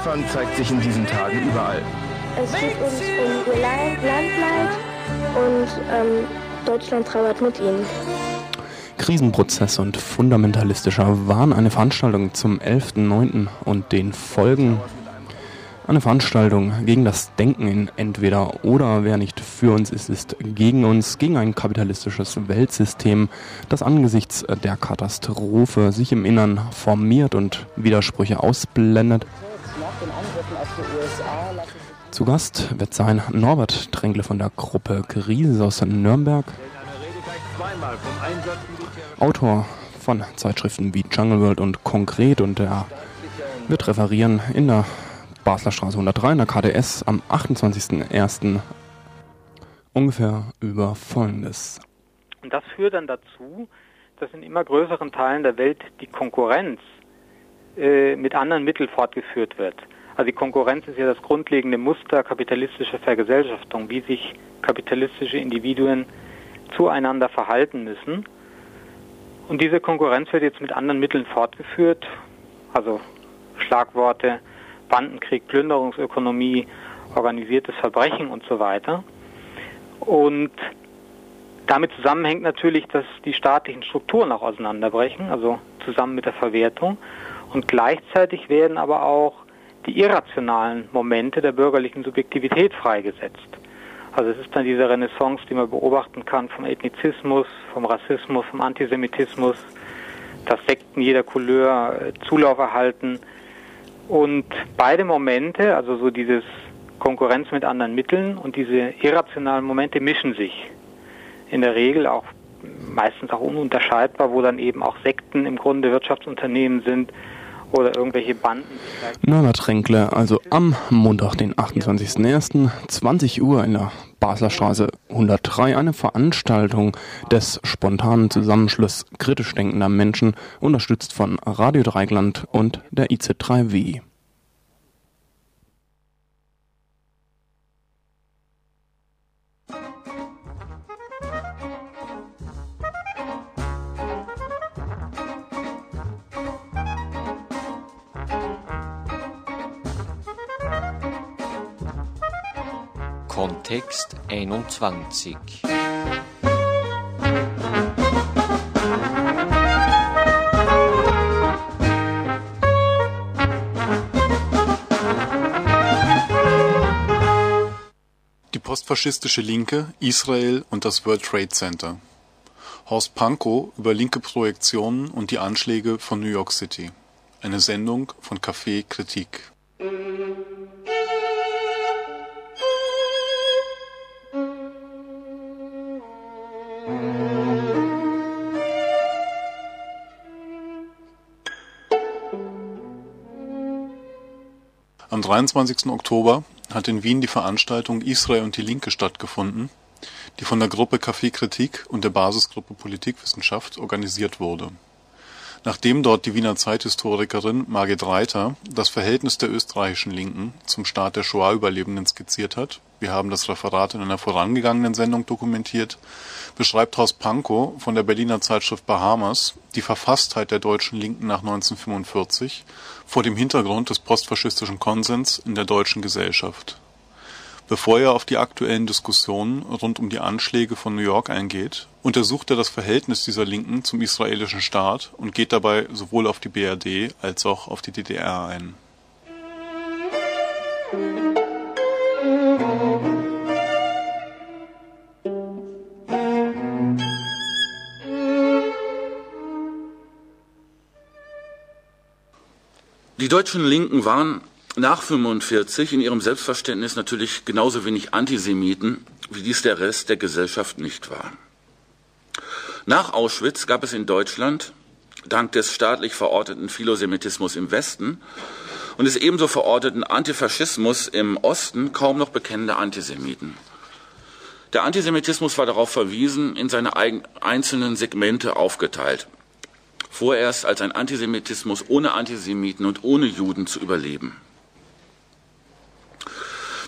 Opfern zeigt sich in diesen Tagen überall. Es geht uns um ihr Land, Landleid und ähm, Deutschland trauert mit ihnen. Krisenprozess und fundamentalistischer Wahn, eine Veranstaltung zum 11.09. und den Folgen. Eine Veranstaltung gegen das Denken in entweder oder. Wer nicht für uns ist, ist gegen uns, gegen ein kapitalistisches Weltsystem, das angesichts der Katastrophe sich im Innern formiert und Widersprüche ausblendet. Zu Gast wird sein Norbert Tränkle von der Gruppe Krise aus Nürnberg. Autor von Zeitschriften wie Jungle World und Konkret und er wird referieren in der Basler Straße 103 in der KDS am 28.01. ungefähr über Folgendes. Und das führt dann dazu, dass in immer größeren Teilen der Welt die Konkurrenz äh, mit anderen Mitteln fortgeführt wird. Also die Konkurrenz ist ja das grundlegende Muster kapitalistischer Vergesellschaftung, wie sich kapitalistische Individuen zueinander verhalten müssen. Und diese Konkurrenz wird jetzt mit anderen Mitteln fortgeführt, also Schlagworte Bandenkrieg, Plünderungsökonomie, organisiertes Verbrechen und so weiter. Und damit zusammenhängt natürlich, dass die staatlichen Strukturen auch auseinanderbrechen, also zusammen mit der Verwertung. Und gleichzeitig werden aber auch die irrationalen Momente der bürgerlichen Subjektivität freigesetzt. Also es ist dann diese Renaissance, die man beobachten kann vom Ethnizismus, vom Rassismus, vom Antisemitismus, dass Sekten jeder Couleur äh, Zulauf erhalten. Und beide Momente, also so dieses Konkurrenz mit anderen Mitteln und diese irrationalen Momente mischen sich. In der Regel auch meistens auch ununterscheidbar, wo dann eben auch Sekten im Grunde Wirtschaftsunternehmen sind, oder irgendwelche Banden. Norbert Renkle, also am Montag, den 28.01., 20 Uhr in der Basler Straße 103, eine Veranstaltung des spontanen Zusammenschluss kritisch denkender Menschen, unterstützt von Radio Dreigland und der IZ3W. Kontext 21. Die postfaschistische Linke, Israel und das World Trade Center. Horst Pankow über linke Projektionen und die Anschläge von New York City. Eine Sendung von Café Kritik. Am 23. Oktober hat in Wien die Veranstaltung Israel und die Linke stattgefunden, die von der Gruppe Café Kritik und der Basisgruppe Politikwissenschaft organisiert wurde. Nachdem dort die Wiener Zeithistorikerin Margit Reiter das Verhältnis der österreichischen Linken zum Staat der Shoah-Überlebenden skizziert hat wir haben das Referat in einer vorangegangenen Sendung dokumentiert, beschreibt Horst Pankow von der Berliner Zeitschrift Bahamas die Verfasstheit der deutschen Linken nach 1945 vor dem Hintergrund des postfaschistischen Konsens in der deutschen Gesellschaft. Bevor er auf die aktuellen Diskussionen rund um die Anschläge von New York eingeht, untersucht er das Verhältnis dieser Linken zum israelischen Staat und geht dabei sowohl auf die BRD als auch auf die DDR ein. Deutschen Linken waren nach 45 in ihrem Selbstverständnis natürlich genauso wenig Antisemiten, wie dies der Rest der Gesellschaft nicht war. Nach Auschwitz gab es in Deutschland, dank des staatlich verorteten Philosemitismus im Westen und des ebenso verorteten Antifaschismus im Osten, kaum noch bekennende Antisemiten. Der Antisemitismus war darauf verwiesen, in seine einzelnen Segmente aufgeteilt vorerst als ein Antisemitismus ohne Antisemiten und ohne Juden zu überleben.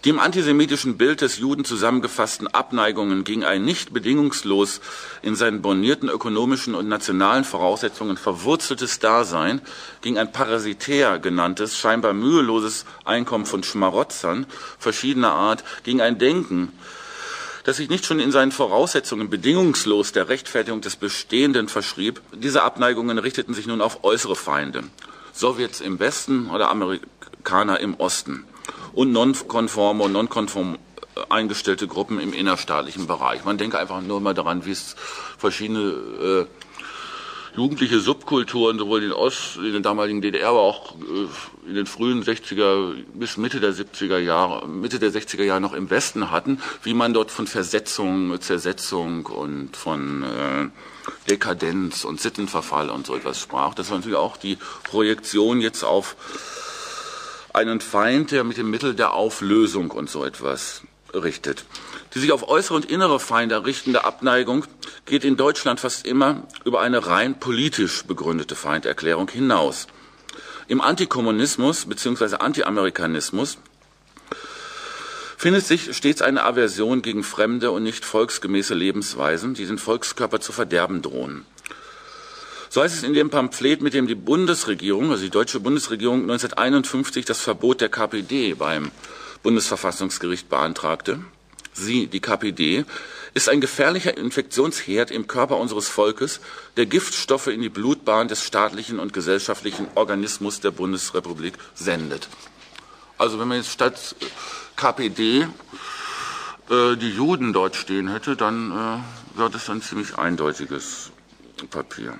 Die im antisemitischen Bild des Juden zusammengefassten Abneigungen gegen ein nicht bedingungslos in seinen bornierten ökonomischen und nationalen Voraussetzungen verwurzeltes Dasein, gegen ein parasitär genanntes, scheinbar müheloses Einkommen von Schmarotzern verschiedener Art, gegen ein Denken, das sich nicht schon in seinen Voraussetzungen bedingungslos der Rechtfertigung des Bestehenden verschrieb. Diese Abneigungen richteten sich nun auf äußere Feinde. Sowjets im Westen oder Amerikaner im Osten und nonkonforme und nonkonform äh, eingestellte Gruppen im innerstaatlichen Bereich. Man denke einfach nur mal daran, wie es verschiedene äh, jugendliche Subkulturen sowohl in Ost, in der damaligen DDR, aber auch äh, in den frühen 60er bis Mitte der 70er Jahre, Mitte der 60er Jahre noch im Westen hatten, wie man dort von Versetzung, Zersetzung und von äh, Dekadenz und Sittenverfall und so etwas sprach. Das war natürlich auch die Projektion jetzt auf einen Feind, der mit dem Mittel der Auflösung und so etwas richtet. Die sich auf äußere und innere Feinde richtende Abneigung geht in Deutschland fast immer über eine rein politisch begründete Feinderklärung hinaus. Im Antikommunismus bzw. Antiamerikanismus findet sich stets eine Aversion gegen fremde und nicht volksgemäße Lebensweisen, die den Volkskörper zu verderben drohen. So heißt es in dem Pamphlet, mit dem die Bundesregierung, also die deutsche Bundesregierung 1951 das Verbot der KPD beim Bundesverfassungsgericht beantragte. Sie, die KPD, ist ein gefährlicher Infektionsherd im Körper unseres Volkes, der Giftstoffe in die Blutbahn des staatlichen und gesellschaftlichen Organismus der Bundesrepublik sendet. Also wenn man jetzt statt KPD äh, die Juden dort stehen hätte, dann äh, wäre das ein ziemlich eindeutiges Papier.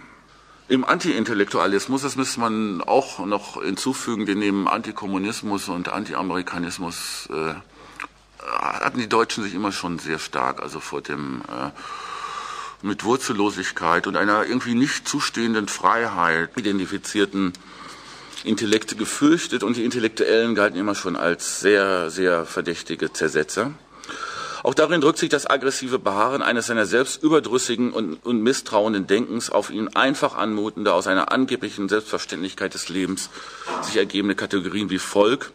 Im Anti-Intellektualismus, das müsste man auch noch hinzufügen, wir nehmen Antikommunismus und Anti-Amerikanismus, äh, hatten die Deutschen sich immer schon sehr stark, also vor dem äh, mit Wurzellosigkeit und einer irgendwie nicht zustehenden Freiheit identifizierten Intellekte gefürchtet und die Intellektuellen galten immer schon als sehr, sehr verdächtige Zersetzer. Auch darin drückt sich das aggressive Beharren eines seiner selbst überdrüssigen und, und misstrauenden Denkens auf ihn einfach anmutende, aus einer angeblichen Selbstverständlichkeit des Lebens sich ergebende Kategorien wie Volk,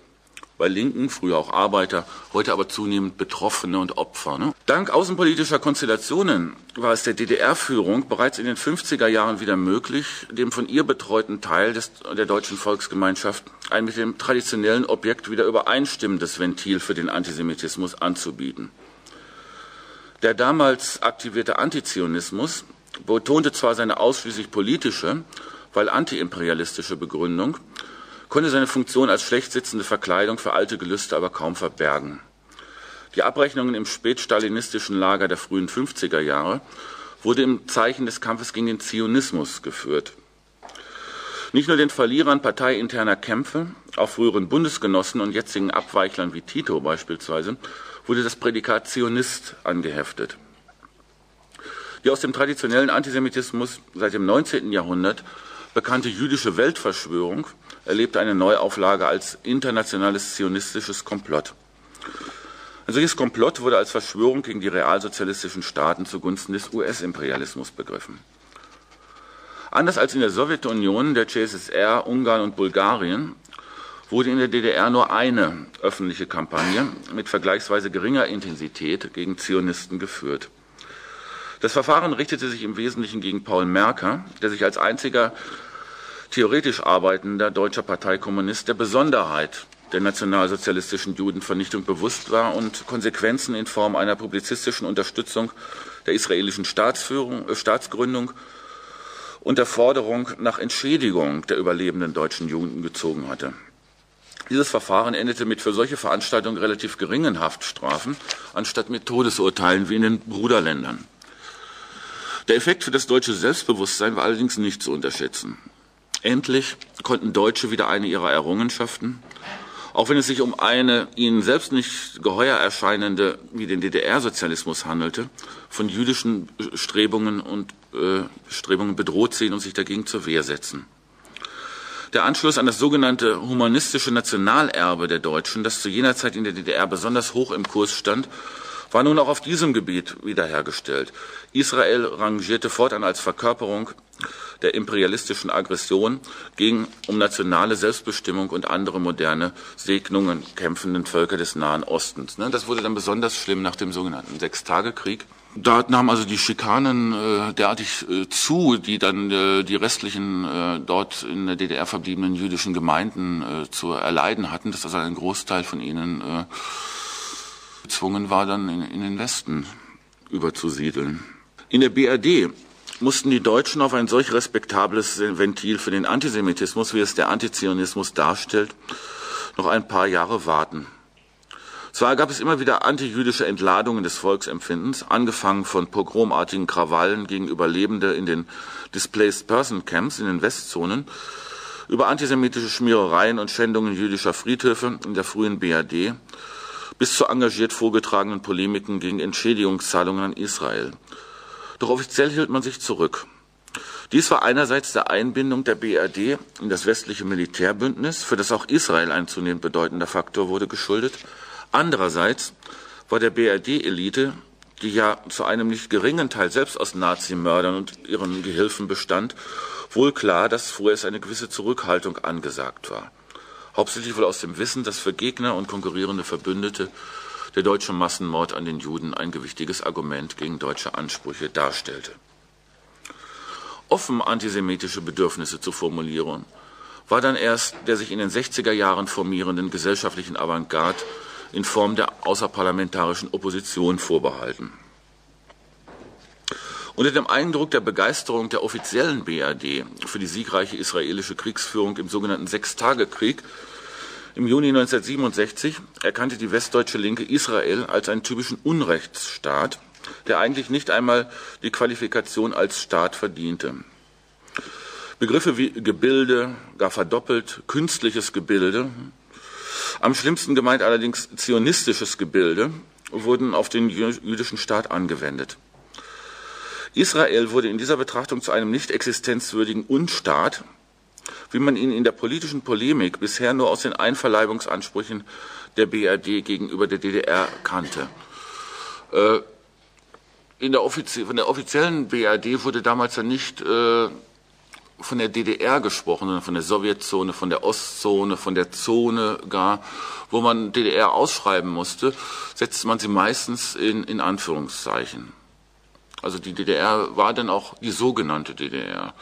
bei Linken, früher auch Arbeiter, heute aber zunehmend Betroffene und Opfer. Ne? Dank außenpolitischer Konstellationen war es der DDR-Führung bereits in den 50er Jahren wieder möglich, dem von ihr betreuten Teil des, der deutschen Volksgemeinschaft ein mit dem traditionellen Objekt wieder übereinstimmendes Ventil für den Antisemitismus anzubieten. Der damals aktivierte Antizionismus betonte zwar seine ausschließlich politische, weil antiimperialistische Begründung, konnte seine Funktion als schlecht sitzende Verkleidung für alte Gelüste aber kaum verbergen. Die Abrechnungen im spätstalinistischen Lager der frühen 50er Jahre wurde im Zeichen des Kampfes gegen den Zionismus geführt. Nicht nur den Verlierern parteiinterner Kämpfe, auch früheren Bundesgenossen und jetzigen Abweichlern wie Tito beispielsweise, wurde das Prädikat Zionist angeheftet. Die aus dem traditionellen Antisemitismus seit dem 19. Jahrhundert bekannte jüdische Weltverschwörung erlebte eine Neuauflage als internationales zionistisches Komplott. Ein solches Komplott wurde als Verschwörung gegen die realsozialistischen Staaten zugunsten des US-Imperialismus begriffen. Anders als in der Sowjetunion, der CSSR, Ungarn und Bulgarien wurde in der DDR nur eine öffentliche Kampagne mit vergleichsweise geringer Intensität gegen Zionisten geführt. Das Verfahren richtete sich im Wesentlichen gegen Paul Merker, der sich als einziger theoretisch arbeitender deutscher Parteikommunist der Besonderheit der nationalsozialistischen Judenvernichtung bewusst war und Konsequenzen in Form einer publizistischen Unterstützung der israelischen Staatsführung, äh, Staatsgründung und der Forderung nach Entschädigung der überlebenden deutschen Juden gezogen hatte. Dieses Verfahren endete mit für solche Veranstaltungen relativ geringen Haftstrafen, anstatt mit Todesurteilen wie in den Bruderländern. Der Effekt für das deutsche Selbstbewusstsein war allerdings nicht zu unterschätzen. Endlich konnten Deutsche wieder eine ihrer Errungenschaften, auch wenn es sich um eine ihnen selbst nicht geheuer erscheinende, wie den DDR-Sozialismus handelte, von jüdischen Strebungen und äh, Strebungen bedroht sehen und sich dagegen zur Wehr setzen. Der Anschluss an das sogenannte humanistische Nationalerbe der Deutschen, das zu jener Zeit in der DDR besonders hoch im Kurs stand, war nun auch auf diesem Gebiet wiederhergestellt. Israel rangierte fortan als Verkörperung der imperialistischen Aggression gegen um nationale Selbstbestimmung und andere moderne Segnungen kämpfenden Völker des Nahen Ostens. Ne? Das wurde dann besonders schlimm nach dem sogenannten Sechstagekrieg. Da nahmen also die Schikanen äh, derartig äh, zu, die dann äh, die restlichen äh, dort in der DDR verbliebenen jüdischen Gemeinden äh, zu erleiden hatten, dass also ein Großteil von ihnen äh, gezwungen war, dann in, in den Westen überzusiedeln. In der BRD mussten die Deutschen auf ein solch respektables Ventil für den Antisemitismus, wie es der Antizionismus darstellt, noch ein paar Jahre warten. Zwar gab es immer wieder antijüdische Entladungen des Volksempfindens, angefangen von pogromartigen Krawallen gegen Überlebende in den Displaced Person Camps in den Westzonen, über antisemitische Schmierereien und Schändungen jüdischer Friedhöfe in der frühen BRD bis zu engagiert vorgetragenen Polemiken gegen Entschädigungszahlungen an Israel. Doch offiziell hielt man sich zurück. Dies war einerseits der Einbindung der BRD in das westliche Militärbündnis, für das auch Israel ein zunehmend bedeutender Faktor wurde, geschuldet, Andererseits war der BRD-Elite, die ja zu einem nicht geringen Teil selbst aus Nazimördern und ihren Gehilfen bestand, wohl klar, dass vorerst eine gewisse Zurückhaltung angesagt war. Hauptsächlich wohl aus dem Wissen, dass für Gegner und konkurrierende Verbündete der deutsche Massenmord an den Juden ein gewichtiges Argument gegen deutsche Ansprüche darstellte. Offen antisemitische Bedürfnisse zu formulieren, war dann erst der sich in den 60er Jahren formierenden gesellschaftlichen Avantgarde in Form der außerparlamentarischen Opposition vorbehalten. Unter dem Eindruck der Begeisterung der offiziellen BRD für die siegreiche israelische Kriegsführung im sogenannten Sechstagekrieg im Juni 1967 erkannte die westdeutsche Linke Israel als einen typischen Unrechtsstaat, der eigentlich nicht einmal die Qualifikation als Staat verdiente. Begriffe wie Gebilde, gar verdoppelt, künstliches Gebilde am schlimmsten gemeint allerdings zionistisches Gebilde wurden auf den jüdischen Staat angewendet. Israel wurde in dieser Betrachtung zu einem nicht existenzwürdigen Unstaat, wie man ihn in der politischen Polemik bisher nur aus den Einverleibungsansprüchen der BRD gegenüber der DDR kannte. Äh, in der, von der offiziellen BRD wurde damals ja nicht äh, von der DDR gesprochen, sondern von der Sowjetzone, von der Ostzone, von der Zone gar, wo man DDR ausschreiben musste, setzte man sie meistens in, in Anführungszeichen. Also die DDR war dann auch die sogenannte DDR.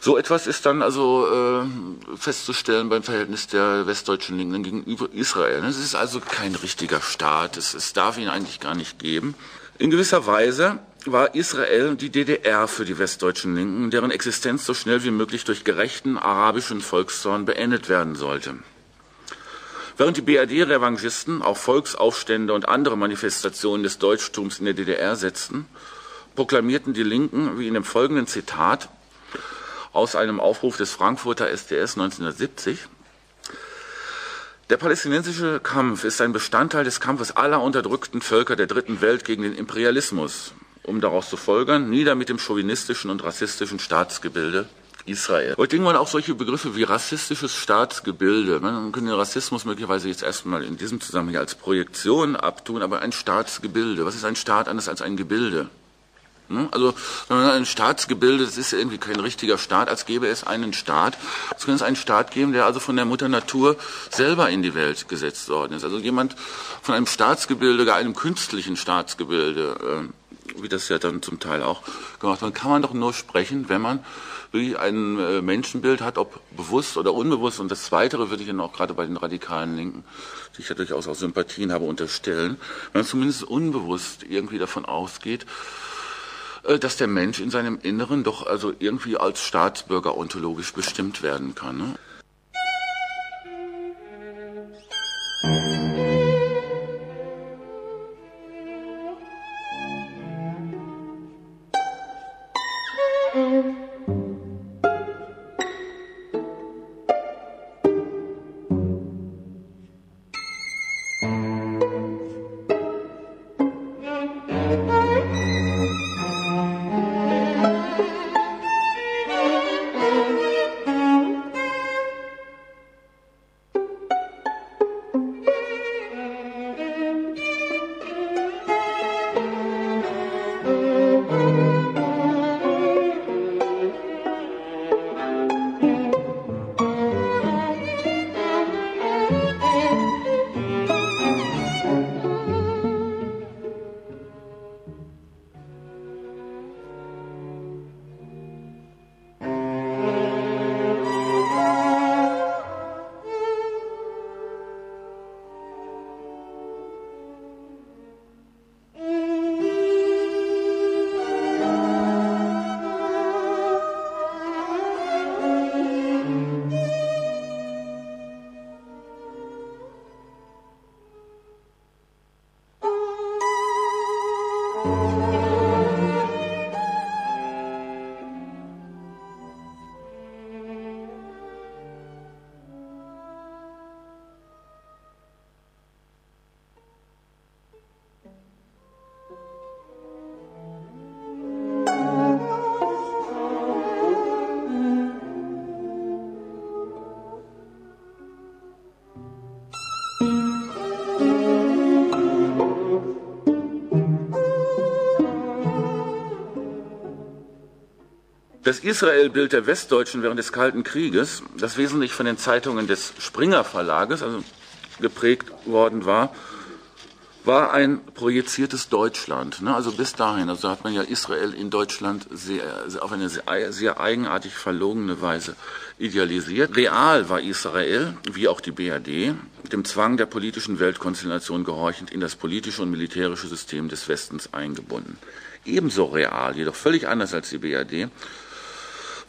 So etwas ist dann also äh, festzustellen beim Verhältnis der westdeutschen Linken gegenüber Israel. Es ist also kein richtiger Staat, es, es darf ihn eigentlich gar nicht geben. In gewisser Weise war Israel die DDR für die westdeutschen Linken, deren Existenz so schnell wie möglich durch gerechten arabischen Volkszorn beendet werden sollte. Während die BRD-Revanchisten auch Volksaufstände und andere Manifestationen des Deutschtums in der DDR setzten, proklamierten die Linken, wie in dem folgenden Zitat aus einem Aufruf des Frankfurter SDS 1970, der palästinensische Kampf ist ein Bestandteil des Kampfes aller unterdrückten Völker der dritten Welt gegen den Imperialismus um daraus zu folgern, nieder mit dem chauvinistischen und rassistischen Staatsgebilde Israel. Heute denkt man auch solche Begriffe wie rassistisches Staatsgebilde. Man könnte den Rassismus möglicherweise jetzt erstmal in diesem Zusammenhang als Projektion abtun, aber ein Staatsgebilde. Was ist ein Staat anders als ein Gebilde? Hm? Also ein Staatsgebilde, das ist irgendwie kein richtiger Staat, als gäbe es einen Staat. Es könnte es einen Staat geben, der also von der Mutter Natur selber in die Welt gesetzt worden ist. Also jemand von einem Staatsgebilde, gar einem künstlichen Staatsgebilde, äh, wie das ja dann zum Teil auch gemacht wird, kann man doch nur sprechen, wenn man wirklich ein äh, Menschenbild hat, ob bewusst oder unbewusst. Und das Zweite würde ich dann auch gerade bei den radikalen Linken, die ich ja durchaus auch Sympathien habe, unterstellen, wenn man zumindest unbewusst irgendwie davon ausgeht, äh, dass der Mensch in seinem Inneren doch also irgendwie als Staatsbürger ontologisch bestimmt werden kann. Ne? Das Israel-Bild der Westdeutschen während des Kalten Krieges, das wesentlich von den Zeitungen des Springer Verlages, also geprägt worden war, war ein projiziertes Deutschland. Ne? Also bis dahin, also hat man ja Israel in Deutschland sehr, auf eine sehr, sehr eigenartig verlogene Weise idealisiert. Real war Israel, wie auch die BRD, dem Zwang der politischen Weltkonstellation gehorchend in das politische und militärische System des Westens eingebunden. Ebenso real, jedoch völlig anders als die BRD,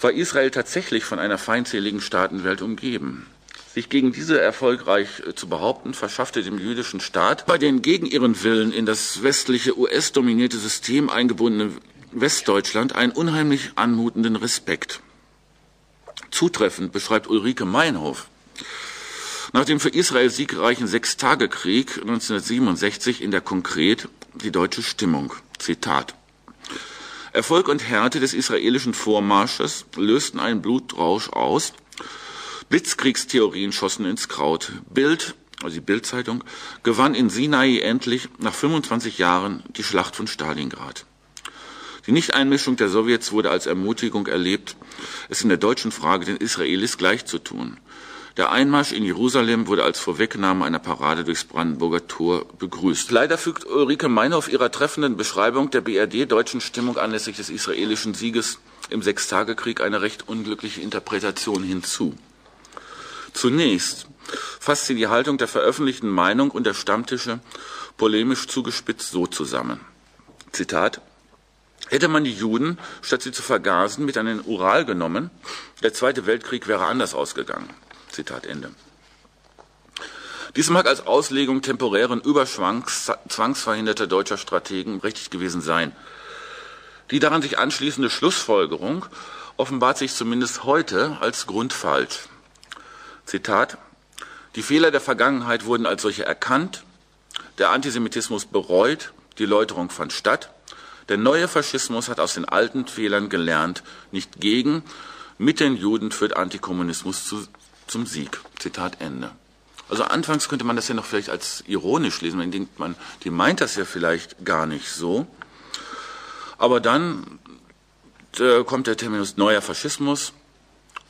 war Israel tatsächlich von einer feindseligen Staatenwelt umgeben. Sich gegen diese erfolgreich äh, zu behaupten, verschaffte dem jüdischen Staat bei den gegen ihren Willen in das westliche US-dominierte System eingebundenen Westdeutschland einen unheimlich anmutenden Respekt. Zutreffend beschreibt Ulrike Meinhof nach dem für Israel siegreichen Sechstagekrieg 1967 in der Konkret die deutsche Stimmung. Zitat. Erfolg und Härte des israelischen Vormarsches lösten einen Blutrausch aus. Blitzkriegstheorien schossen ins Kraut. Bild, also die Bildzeitung, gewann in Sinai endlich nach 25 Jahren die Schlacht von Stalingrad. Die Nichteinmischung der Sowjets wurde als Ermutigung erlebt, es in der deutschen Frage den Israelis gleichzutun. Der Einmarsch in Jerusalem wurde als Vorwegnahme einer Parade durchs Brandenburger Tor begrüßt. Leider fügt Ulrike Meinhof ihrer treffenden Beschreibung der BRD-deutschen Stimmung anlässlich des israelischen Sieges im Sechstagekrieg eine recht unglückliche Interpretation hinzu. Zunächst fasst sie die Haltung der veröffentlichten Meinung und der Stammtische polemisch zugespitzt so zusammen. Zitat Hätte man die Juden, statt sie zu vergasen, mit an den Ural genommen, der Zweite Weltkrieg wäre anders ausgegangen. Zitat Ende. Dies mag als Auslegung temporären Überschwangs zwangsverhinderter deutscher Strategen richtig gewesen sein. Die daran sich anschließende Schlussfolgerung offenbart sich zumindest heute als grundfalsch. Zitat Die Fehler der Vergangenheit wurden als solche erkannt, der Antisemitismus bereut, die Läuterung fand statt, der neue Faschismus hat aus den alten Fehlern gelernt, nicht gegen, mit den Juden führt Antikommunismus zu zum Sieg. Zitat Ende. Also anfangs könnte man das ja noch vielleicht als ironisch lesen. Man denkt, man, die meint das ja vielleicht gar nicht so. Aber dann äh, kommt der Terminus neuer Faschismus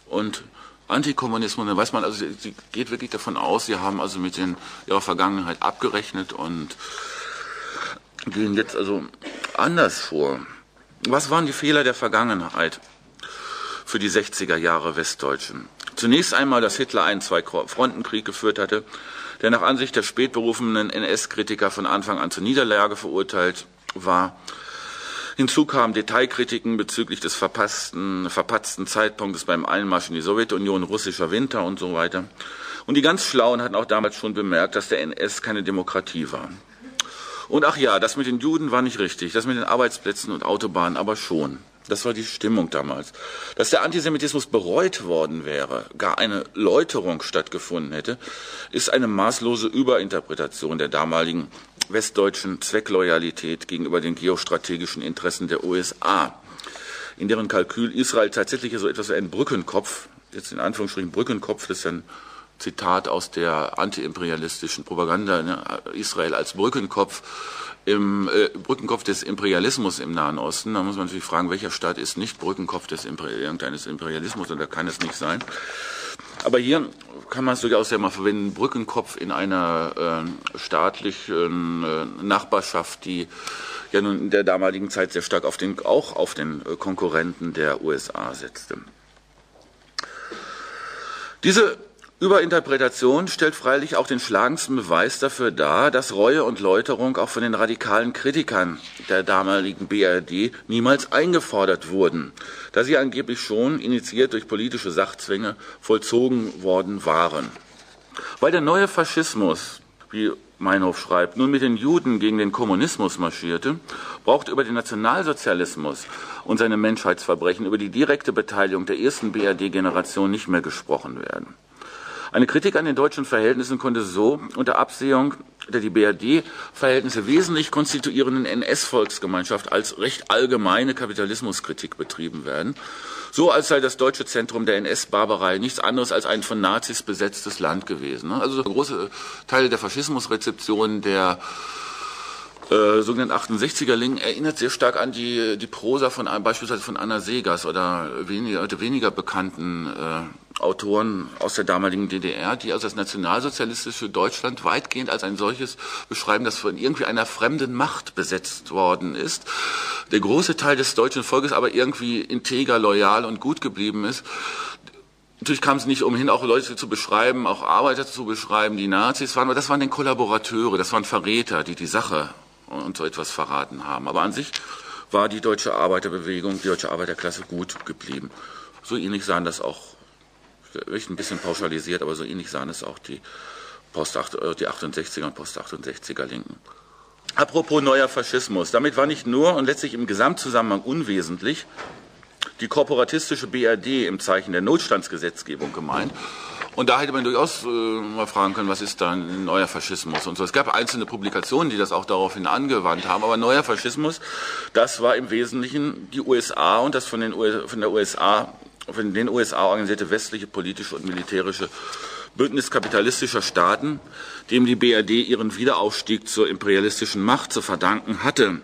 und Antikommunismus. Dann weiß man, also sie, geht wirklich davon aus, sie haben also mit den, ihrer Vergangenheit abgerechnet und gehen jetzt also anders vor. Was waren die Fehler der Vergangenheit für die 60er Jahre Westdeutschen? Zunächst einmal, dass Hitler einen Zwei-Fronten-Krieg geführt hatte, der nach Ansicht der spätberufenen NS-Kritiker von Anfang an zur Niederlage verurteilt war. Hinzu kamen Detailkritiken bezüglich des verpassten, verpatzten Zeitpunktes beim Einmarsch in die Sowjetunion, russischer Winter und so weiter. Und die ganz Schlauen hatten auch damals schon bemerkt, dass der NS keine Demokratie war. Und ach ja, das mit den Juden war nicht richtig, das mit den Arbeitsplätzen und Autobahnen aber schon. Das war die Stimmung damals. Dass der Antisemitismus bereut worden wäre, gar eine Läuterung stattgefunden hätte, ist eine maßlose Überinterpretation der damaligen westdeutschen Zweckloyalität gegenüber den geostrategischen Interessen der USA, in deren Kalkül Israel tatsächlich so etwas wie ein Brückenkopf, jetzt in Anführungsstrichen Brückenkopf, das ist ein Zitat aus der antiimperialistischen Propaganda, ne, Israel als Brückenkopf, im äh, Brückenkopf des Imperialismus im Nahen Osten. Da muss man natürlich fragen, welcher Staat ist nicht Brückenkopf des Imper irgendeines Imperialismus oder kann es nicht sein. Aber hier kann man es durchaus ja mal verwenden, Brückenkopf in einer äh, staatlichen äh, Nachbarschaft, die ja nun in der damaligen Zeit sehr stark auf den, auch auf den Konkurrenten der USA setzte. Diese Überinterpretation stellt freilich auch den schlagendsten Beweis dafür dar, dass Reue und Läuterung auch von den radikalen Kritikern der damaligen BRD niemals eingefordert wurden, da sie angeblich schon, initiiert durch politische Sachzwänge, vollzogen worden waren. Weil der neue Faschismus, wie Meinhof schreibt, nun mit den Juden gegen den Kommunismus marschierte, braucht über den Nationalsozialismus und seine Menschheitsverbrechen, über die direkte Beteiligung der ersten BRD-Generation nicht mehr gesprochen werden. Eine Kritik an den deutschen Verhältnissen konnte so unter Absehung der die BRD-Verhältnisse wesentlich konstituierenden NS-Volksgemeinschaft als recht allgemeine Kapitalismuskritik betrieben werden, so als sei das deutsche Zentrum der NS-Barbarei nichts anderes als ein von Nazis besetztes Land gewesen. Also große Teile der Faschismusrezeption der äh, sogenannten 68er Linken erinnert sehr stark an die, die Prosa von beispielsweise von Anna Segers oder weniger, weniger bekannten äh, Autoren aus der damaligen DDR, die also das nationalsozialistische Deutschland weitgehend als ein solches beschreiben, das von irgendwie einer fremden Macht besetzt worden ist. Der große Teil des deutschen Volkes aber irgendwie integer, loyal und gut geblieben ist. Natürlich kam es nicht umhin, auch Leute zu beschreiben, auch Arbeiter zu beschreiben, die Nazis waren, aber das waren den Kollaborateure, das waren Verräter, die die Sache und so etwas verraten haben. Aber an sich war die deutsche Arbeiterbewegung, die deutsche Arbeiterklasse gut geblieben. So ähnlich sahen das auch, vielleicht ein bisschen pauschalisiert, aber so ähnlich sahen es auch die, Post, äh, die 68er und Post-68er Linken. Apropos neuer Faschismus. Damit war nicht nur und letztlich im Gesamtzusammenhang unwesentlich die korporatistische BRD im Zeichen der Notstandsgesetzgebung gemeint, und da hätte man durchaus äh, mal fragen können, was ist da ein neuer Faschismus und so. Es gab einzelne Publikationen, die das auch daraufhin angewandt haben, aber neuer Faschismus, das war im Wesentlichen die USA und das von den, von der USA, von den USA organisierte westliche politische und militärische Bündnis kapitalistischer Staaten, dem die BRD ihren Wiederaufstieg zur imperialistischen Macht zu verdanken hatte.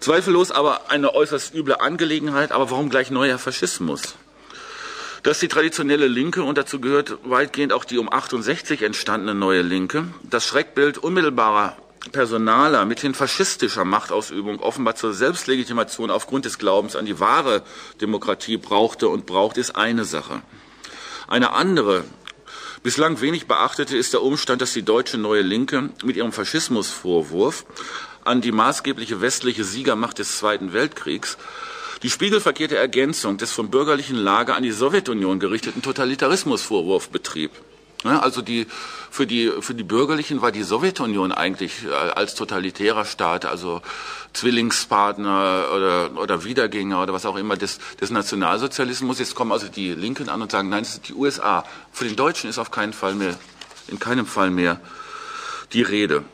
Zweifellos aber eine äußerst üble Angelegenheit, aber warum gleich neuer Faschismus? Dass die traditionelle Linke, und dazu gehört weitgehend auch die um 68 entstandene neue Linke, das Schreckbild unmittelbarer Personaler mithin faschistischer Machtausübung offenbar zur Selbstlegitimation aufgrund des Glaubens an die wahre Demokratie brauchte und braucht, ist eine Sache. Eine andere, bislang wenig beachtete, ist der Umstand, dass die deutsche neue Linke mit ihrem Faschismusvorwurf an die maßgebliche westliche Siegermacht des Zweiten Weltkriegs die spiegelverkehrte Ergänzung des vom bürgerlichen Lager an die Sowjetunion gerichteten Totalitarismusvorwurf betrieb. Also die, für, die, für die Bürgerlichen war die Sowjetunion eigentlich äh, als totalitärer Staat, also Zwillingspartner oder, oder Wiedergänger oder was auch immer des, des Nationalsozialismus. Jetzt kommen also die Linken an und sagen, nein, es sind die USA. Für den Deutschen ist auf keinen Fall mehr, in keinem Fall mehr die Rede.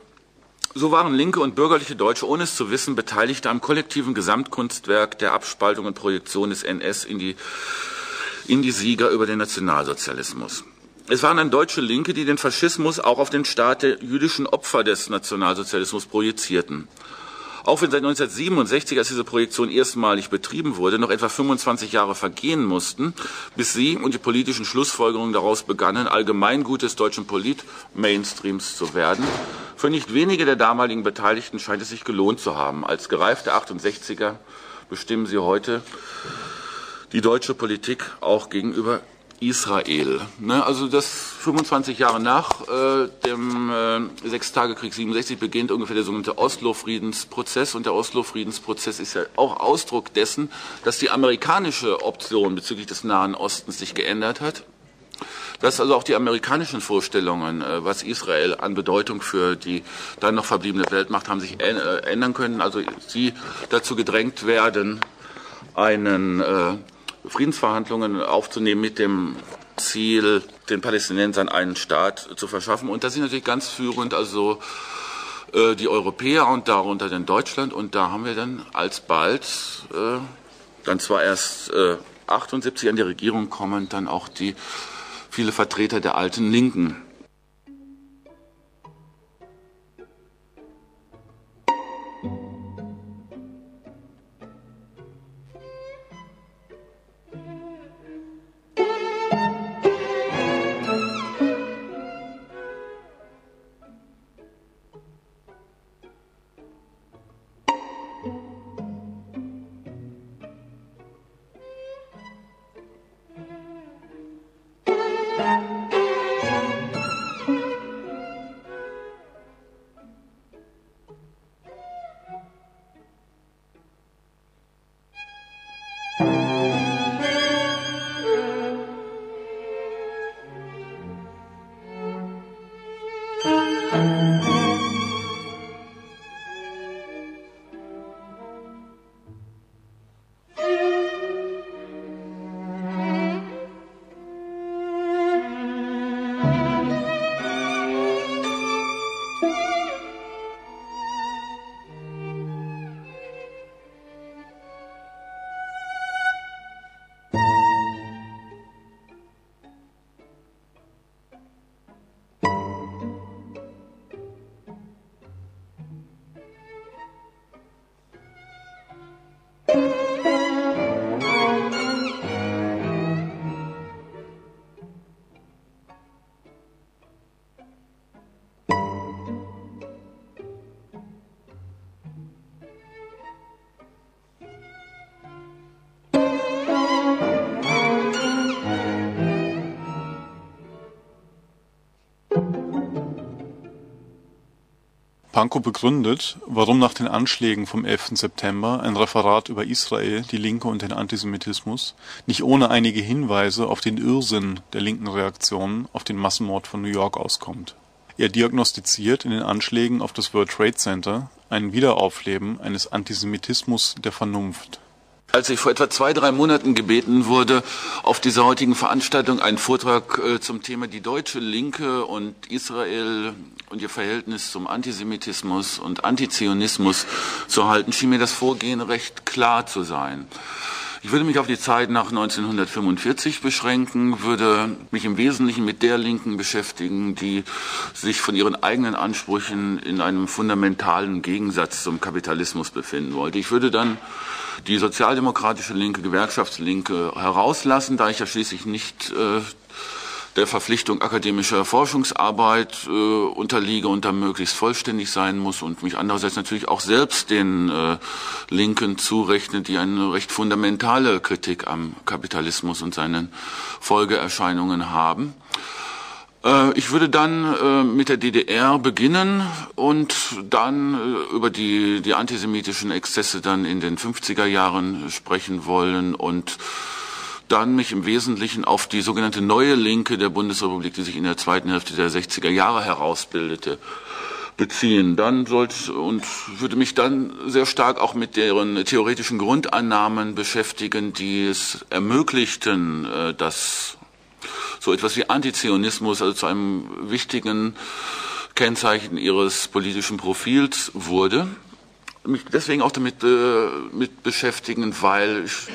So waren linke und bürgerliche Deutsche, ohne es zu wissen, Beteiligte am kollektiven Gesamtkunstwerk der Abspaltung und Projektion des NS in die, in die Sieger über den Nationalsozialismus. Es waren dann deutsche Linke, die den Faschismus auch auf den Staat der jüdischen Opfer des Nationalsozialismus projizierten. Auch wenn seit 1967, als diese Projektion erstmalig betrieben wurde, noch etwa 25 Jahre vergehen mussten, bis sie und die politischen Schlussfolgerungen daraus begannen, Allgemeingut des deutschen Polit-Mainstreams zu werden, für nicht wenige der damaligen Beteiligten scheint es sich gelohnt zu haben. Als gereifte 68er bestimmen sie heute die deutsche Politik auch gegenüber Israel. Ne, also das 25 Jahre nach äh, dem äh, Sechstagekrieg 67 beginnt ungefähr der sogenannte Oslo-Friedensprozess und der Oslo-Friedensprozess ist ja auch Ausdruck dessen, dass die amerikanische Option bezüglich des Nahen Ostens sich geändert hat dass also auch die amerikanischen Vorstellungen, äh, was Israel an Bedeutung für die dann noch verbliebene Weltmacht haben, sich äh, ändern können. Also sie dazu gedrängt werden, einen äh, Friedensverhandlungen aufzunehmen mit dem Ziel, den Palästinensern einen Staat zu verschaffen. Und das sind natürlich ganz führend, also die Europäer und darunter dann Deutschland. Und da haben wir dann alsbald, äh, dann zwar erst äh, 78 an die Regierung kommen, dann auch die viele Vertreter der alten Linken. Pankow begründet, warum nach den Anschlägen vom 11. September ein Referat über Israel, die Linke und den Antisemitismus nicht ohne einige Hinweise auf den Irrsinn der linken Reaktionen auf den Massenmord von New York auskommt. Er diagnostiziert in den Anschlägen auf das World Trade Center ein Wiederaufleben eines Antisemitismus der Vernunft als ich vor etwa zwei, drei Monaten gebeten wurde, auf dieser heutigen Veranstaltung einen Vortrag äh, zum Thema die deutsche Linke und Israel und ihr Verhältnis zum Antisemitismus und Antizionismus zu halten, schien mir das Vorgehen recht klar zu sein. Ich würde mich auf die Zeit nach 1945 beschränken, würde mich im Wesentlichen mit der Linken beschäftigen, die sich von ihren eigenen Ansprüchen in einem fundamentalen Gegensatz zum Kapitalismus befinden wollte. Ich würde dann die sozialdemokratische Linke, Gewerkschaftslinke herauslassen, da ich ja schließlich nicht äh, der Verpflichtung akademischer Forschungsarbeit äh, unterliege und da möglichst vollständig sein muss und mich andererseits natürlich auch selbst den äh, Linken zurechne, die eine recht fundamentale Kritik am Kapitalismus und seinen Folgeerscheinungen haben. Äh, ich würde dann äh, mit der DDR beginnen und dann äh, über die, die antisemitischen Exzesse dann in den 50er Jahren sprechen wollen und dann mich im Wesentlichen auf die sogenannte neue Linke der Bundesrepublik, die sich in der zweiten Hälfte der 60er Jahre herausbildete, beziehen. Dann sollte und würde mich dann sehr stark auch mit deren theoretischen Grundannahmen beschäftigen, die es ermöglichten, dass so etwas wie Antizionismus, also zu einem wichtigen Kennzeichen ihres politischen Profils wurde. Mich deswegen auch damit äh, mit beschäftigen, weil ich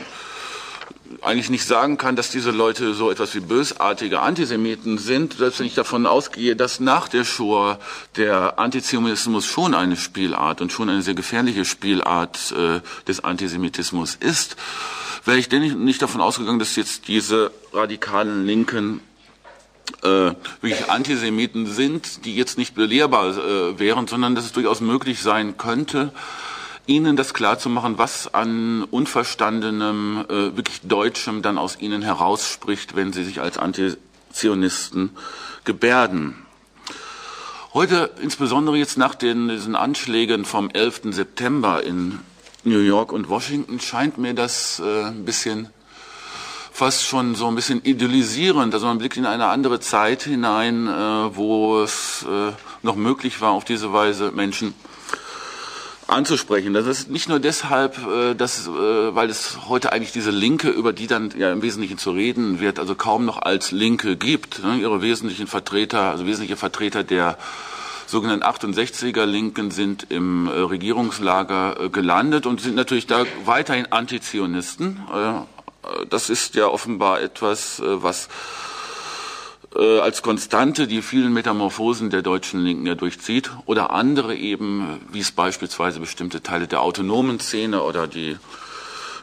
eigentlich nicht sagen kann, dass diese Leute so etwas wie bösartige Antisemiten sind, selbst wenn ich davon ausgehe, dass nach der Shoah der Antizionismus schon eine Spielart und schon eine sehr gefährliche Spielart äh, des Antisemitismus ist wäre ich denn nicht davon ausgegangen, dass jetzt diese radikalen Linken äh, wirklich Antisemiten sind, die jetzt nicht belehrbar äh, wären, sondern dass es durchaus möglich sein könnte, ihnen das klarzumachen, was an unverstandenem, äh, wirklich Deutschem dann aus ihnen herausspricht, wenn sie sich als Antizionisten gebärden. Heute, insbesondere jetzt nach den, diesen Anschlägen vom 11. September in New York und Washington scheint mir das äh, ein bisschen fast schon so ein bisschen idealisierend. Also man blickt in eine andere Zeit hinein, äh, wo es äh, noch möglich war, auf diese Weise Menschen anzusprechen. Das ist nicht nur deshalb, äh, dass, äh, weil es heute eigentlich diese Linke, über die dann ja im Wesentlichen zu reden wird, also kaum noch als Linke gibt. Ne? Ihre wesentlichen Vertreter, also wesentliche Vertreter der sogenannten 68er Linken sind im äh, Regierungslager äh, gelandet und sind natürlich da weiterhin Antizionisten. Das ist ja offenbar etwas, was als Konstante die vielen Metamorphosen der deutschen Linken ja durchzieht oder andere eben, wie es beispielsweise bestimmte Teile der autonomen Szene oder die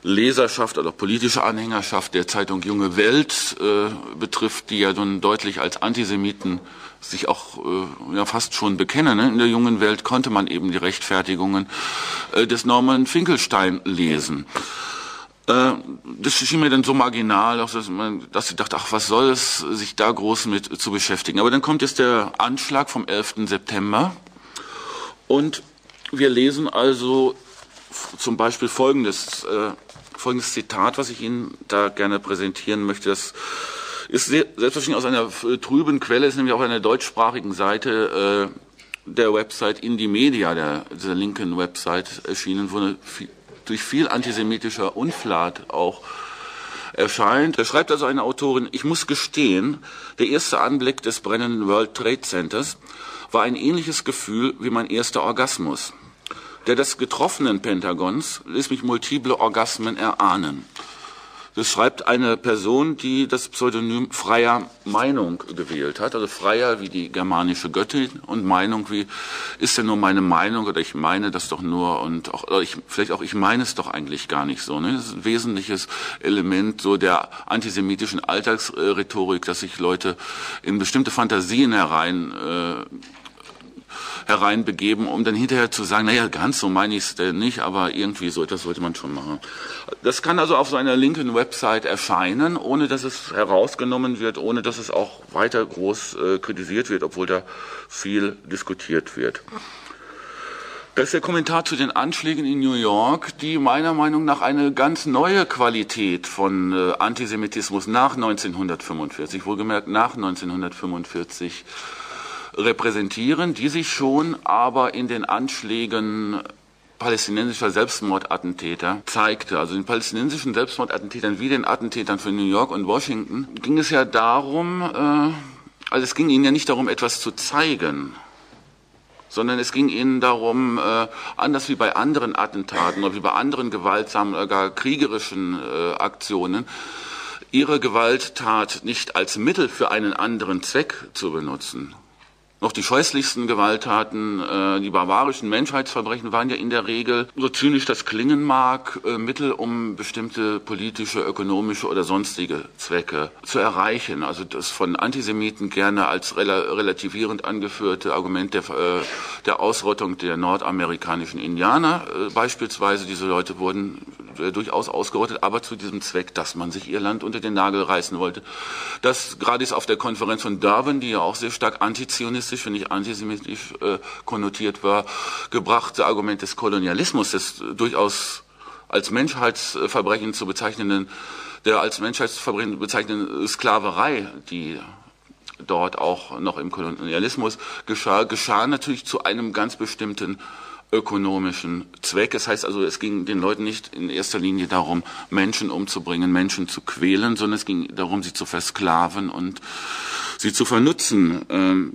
Leserschaft oder politische Anhängerschaft der Zeitung Junge Welt äh, betrifft, die ja nun deutlich als Antisemiten sich auch äh, ja fast schon bekennen. Ne? In der jungen Welt konnte man eben die Rechtfertigungen äh, des Norman Finkelstein lesen. Äh, das schien mir dann so marginal, dass, man, dass ich dachte, ach, was soll es, sich da groß mit zu beschäftigen. Aber dann kommt jetzt der Anschlag vom 11. September und wir lesen also zum Beispiel folgendes, äh, folgendes Zitat, was ich Ihnen da gerne präsentieren möchte. Das ist sehr, selbstverständlich aus einer äh, trüben Quelle, ist nämlich auf einer deutschsprachigen Seite äh, der Website Indie Media, der, dieser linken Website erschienen, wo viel, durch viel antisemitischer Unflat auch erscheint. Da schreibt also eine Autorin, ich muss gestehen, der erste Anblick des brennenden World Trade Centers war ein ähnliches Gefühl wie mein erster Orgasmus. Der des getroffenen Pentagons ließ mich multiple Orgasmen erahnen. Das schreibt eine Person, die das Pseudonym freier Meinung gewählt hat. Also freier wie die germanische Göttin und Meinung wie ist denn nur meine Meinung oder ich meine das doch nur und auch, ich, vielleicht auch ich meine es doch eigentlich gar nicht so. Ne? Das ist ein wesentliches Element so der antisemitischen Alltagsrhetorik, dass sich Leute in bestimmte Fantasien herein äh, hereinbegeben, um dann hinterher zu sagen, naja, ganz so meine ich es denn nicht, aber irgendwie so etwas sollte man schon machen. Das kann also auf so einer linken Website erscheinen, ohne dass es herausgenommen wird, ohne dass es auch weiter groß äh, kritisiert wird, obwohl da viel diskutiert wird. Das ist der Kommentar zu den Anschlägen in New York, die meiner Meinung nach eine ganz neue Qualität von äh, Antisemitismus nach 1945, wohlgemerkt nach 1945, repräsentieren, die sich schon aber in den Anschlägen palästinensischer Selbstmordattentäter zeigte. Also den palästinensischen Selbstmordattentätern wie den Attentätern von New York und Washington ging es ja darum, äh, also es ging ihnen ja nicht darum, etwas zu zeigen, sondern es ging ihnen darum, äh, anders wie bei anderen Attentaten oder wie bei anderen gewaltsamen oder gar kriegerischen äh, Aktionen, ihre Gewalttat nicht als Mittel für einen anderen Zweck zu benutzen, noch die scheußlichsten Gewalttaten, äh, die barbarischen Menschheitsverbrechen waren ja in der Regel, so zynisch das klingen mag, äh, Mittel, um bestimmte politische, ökonomische oder sonstige Zwecke zu erreichen. Also das von Antisemiten gerne als rel relativierend angeführte Argument der, äh, der Ausrottung der nordamerikanischen Indianer äh, beispielsweise. Diese Leute wurden äh, durchaus ausgerottet, aber zu diesem Zweck, dass man sich ihr Land unter den Nagel reißen wollte. Das gerade ist auf der Konferenz von Durban, die ja auch sehr stark antizionistisch rassistisch, wenn nicht antisemitisch äh, konnotiert war, gebrachte Argument des Kolonialismus, des durchaus als Menschheitsverbrechen zu bezeichnenden, der als Menschheitsverbrechen bezeichnenden Sklaverei, die dort auch noch im Kolonialismus geschah, geschah natürlich zu einem ganz bestimmten ökonomischen Zweck. Das heißt also, es ging den Leuten nicht in erster Linie darum, Menschen umzubringen, Menschen zu quälen, sondern es ging darum, sie zu versklaven und sie zu vernutzen. Ähm,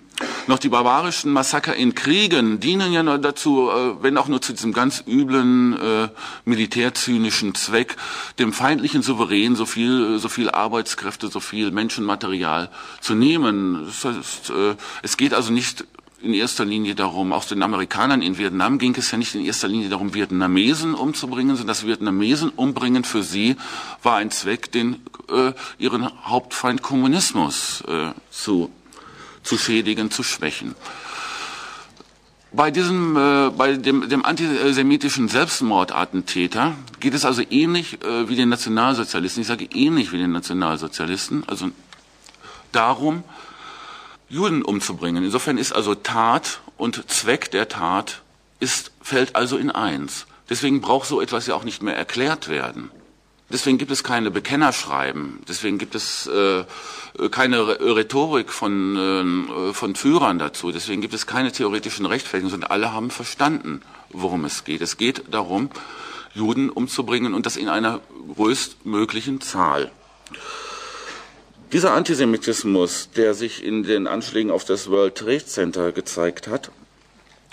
noch die barbarischen Massaker in Kriegen dienen ja nur dazu, äh, wenn auch nur zu diesem ganz üblen äh, militärzynischen Zweck, dem feindlichen Souverän so viel, so viel Arbeitskräfte, so viel Menschenmaterial zu nehmen. Das heißt, äh, es geht also nicht in erster Linie darum, auch den Amerikanern in Vietnam ging es ja nicht in erster Linie darum, Vietnamesen umzubringen, sondern das Vietnamesen umbringen für sie war ein Zweck, den äh, ihren Hauptfeind Kommunismus äh, zu, zu schädigen, zu schwächen. Bei diesem, äh, bei dem, dem antisemitischen Selbstmordattentäter geht es also ähnlich äh, wie den Nationalsozialisten. Ich sage ähnlich wie den Nationalsozialisten, also darum, Juden umzubringen. Insofern ist also Tat und Zweck der Tat ist, fällt also in eins. Deswegen braucht so etwas ja auch nicht mehr erklärt werden. Deswegen gibt es keine Bekennerschreiben. Deswegen gibt es äh, keine Rhetorik von, äh, von Führern dazu. Deswegen gibt es keine theoretischen Rechtfertigungen, sondern alle haben verstanden, worum es geht. Es geht darum, Juden umzubringen und das in einer größtmöglichen Zahl. Dieser Antisemitismus, der sich in den Anschlägen auf das World Trade Center gezeigt hat,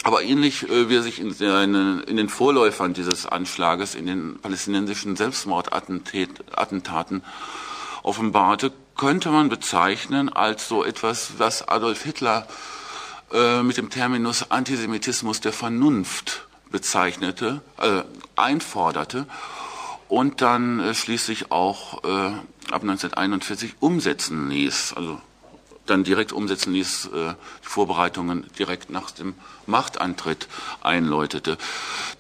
aber ähnlich äh, wie er sich in, den, Vorläufern dieses Anschlages, in den palästinensischen Selbstmordattentaten offenbarte, könnte man bezeichnen als so etwas, was Adolf Hitler äh, mit dem Terminus Antisemitismus der Vernunft bezeichnete, äh, einforderte und dann äh, schließlich auch äh, ab 1941 umsetzen ließ, also dann direkt umsetzen ließ, äh, die Vorbereitungen direkt nach dem Machtantritt einläutete.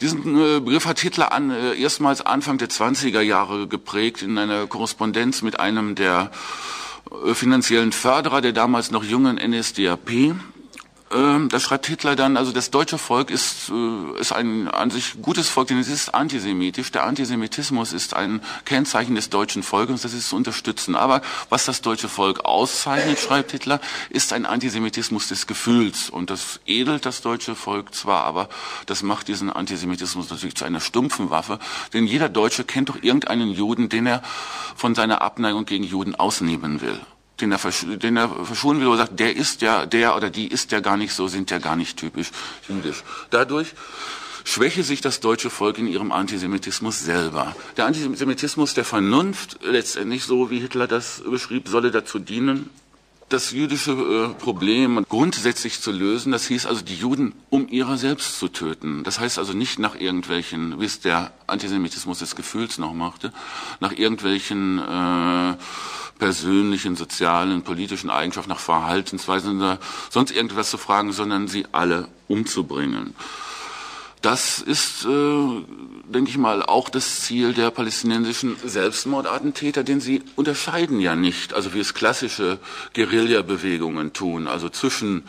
Diesen äh, Begriff hat Hitler an, äh, erstmals Anfang der 20er Jahre geprägt in einer Korrespondenz mit einem der äh, finanziellen Förderer der damals noch jungen NSDAP, ähm, da schreibt Hitler dann, also das deutsche Volk ist, äh, ist ein an sich gutes Volk, denn es ist antisemitisch. Der Antisemitismus ist ein Kennzeichen des deutschen Volkes, das ist zu unterstützen. Aber was das deutsche Volk auszeichnet, schreibt Hitler, ist ein Antisemitismus des Gefühls. Und das edelt das deutsche Volk zwar, aber das macht diesen Antisemitismus natürlich zu einer stumpfen Waffe. Denn jeder Deutsche kennt doch irgendeinen Juden, den er von seiner Abneigung gegen Juden ausnehmen will den er, den er verschonen will, oder sagt, der ist ja, der oder die ist ja gar nicht so, sind ja gar nicht typisch jüdisch. Dadurch schwäche sich das deutsche Volk in ihrem Antisemitismus selber. Der Antisemitismus der Vernunft, letztendlich so wie Hitler das beschrieb, solle dazu dienen, das jüdische äh, Problem grundsätzlich zu lösen. Das hieß also, die Juden um ihrer selbst zu töten. Das heißt also nicht nach irgendwelchen, wie es der Antisemitismus des Gefühls noch machte, nach irgendwelchen äh, persönlichen, sozialen, politischen Eigenschaften, nach Verhaltensweisen oder sonst irgendwas zu fragen, sondern sie alle umzubringen. Das ist, äh, denke ich mal, auch das Ziel der palästinensischen Selbstmordattentäter, denn sie unterscheiden ja nicht, also wie es klassische Guerillabewegungen tun, also zwischen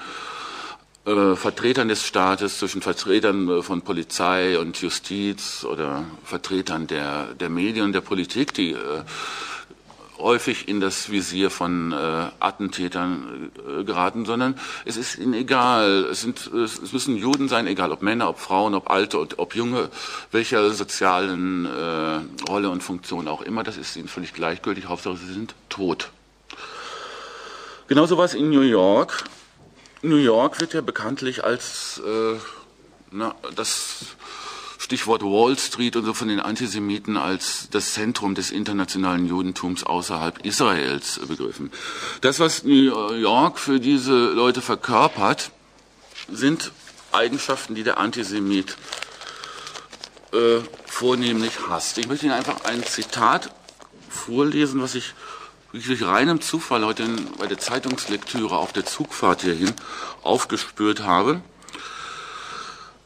äh, Vertretern des Staates, zwischen Vertretern äh, von Polizei und Justiz oder Vertretern der, der Medien, der Politik, die äh, häufig in das Visier von äh, Attentätern äh, geraten, sondern es ist ihnen egal. Es, sind, es müssen Juden sein, egal ob Männer, ob Frauen, ob Alte, ob, ob Junge, welcher sozialen äh, Rolle und Funktion auch immer. Das ist ihnen völlig gleichgültig. Hauptsache, sie sind tot. Genauso war es in New York. New York wird ja bekanntlich als äh, na, das Stichwort Wall Street und so von den Antisemiten als das Zentrum des internationalen Judentums außerhalb Israels begriffen. Das, was New York für diese Leute verkörpert, sind Eigenschaften, die der Antisemit äh, vornehmlich hasst. Ich möchte Ihnen einfach ein Zitat vorlesen, was ich durch reinem Zufall heute bei der Zeitungslektüre auf der Zugfahrt hierhin aufgespürt habe.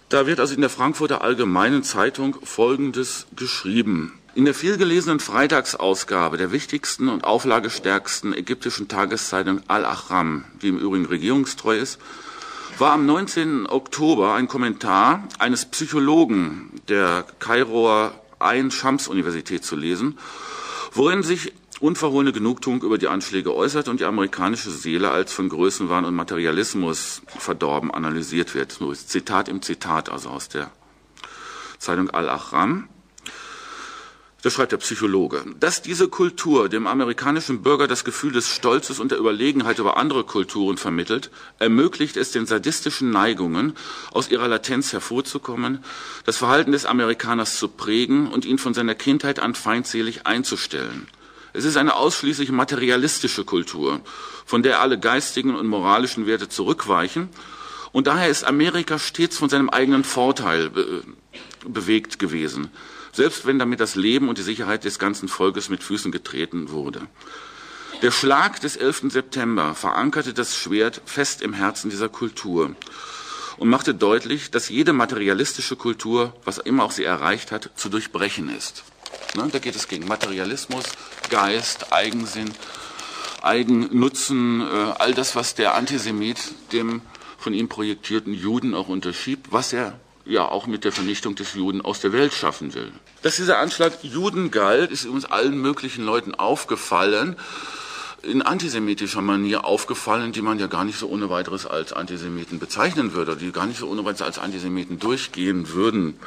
Da wird also in der Frankfurter Allgemeinen Zeitung Folgendes geschrieben. In der vielgelesenen Freitagsausgabe der wichtigsten und auflagestärksten ägyptischen Tageszeitung Al-Ahram, die im Übrigen regierungstreu ist, war am 19. Oktober ein Kommentar eines Psychologen der Kairoer Ein-Shams-Universität zu lesen, worin sich unverhohlene Genugtuung über die Anschläge äußert und die amerikanische Seele als von Größenwahn und Materialismus verdorben analysiert wird. Nur Zitat im Zitat, also aus der Zeitung Al-Ahram. Da schreibt der Psychologe, dass diese Kultur dem amerikanischen Bürger das Gefühl des Stolzes und der Überlegenheit über andere Kulturen vermittelt, ermöglicht es den sadistischen Neigungen, aus ihrer Latenz hervorzukommen, das Verhalten des Amerikaners zu prägen und ihn von seiner Kindheit an feindselig einzustellen. Es ist eine ausschließlich materialistische Kultur, von der alle geistigen und moralischen Werte zurückweichen. Und daher ist Amerika stets von seinem eigenen Vorteil be bewegt gewesen, selbst wenn damit das Leben und die Sicherheit des ganzen Volkes mit Füßen getreten wurde. Der Schlag des 11. September verankerte das Schwert fest im Herzen dieser Kultur und machte deutlich, dass jede materialistische Kultur, was immer auch sie erreicht hat, zu durchbrechen ist. Ne, da geht es gegen Materialismus, Geist, Eigensinn, Eigennutzen, äh, all das, was der Antisemit dem von ihm projektierten Juden auch unterschiebt, was er ja auch mit der Vernichtung des Juden aus der Welt schaffen will. Dass dieser Anschlag Juden galt, ist uns allen möglichen Leuten aufgefallen, in antisemitischer Manier aufgefallen, die man ja gar nicht so ohne weiteres als Antisemiten bezeichnen würde, die gar nicht so ohne weiteres als Antisemiten durchgehen würden.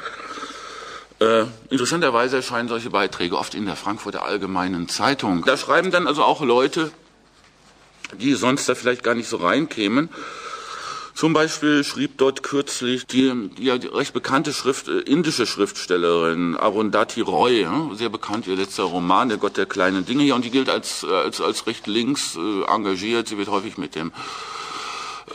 Äh, interessanterweise erscheinen solche Beiträge oft in der Frankfurter Allgemeinen Zeitung. Da schreiben dann also auch Leute, die sonst da vielleicht gar nicht so reinkämen. Zum Beispiel schrieb dort kürzlich die, die recht bekannte Schrift, äh, indische Schriftstellerin Arundhati Roy, sehr bekannt, ihr letzter Roman, Der Gott der kleinen Dinge, ja, und die gilt als, äh, als, als recht links engagiert. Sie wird häufig mit dem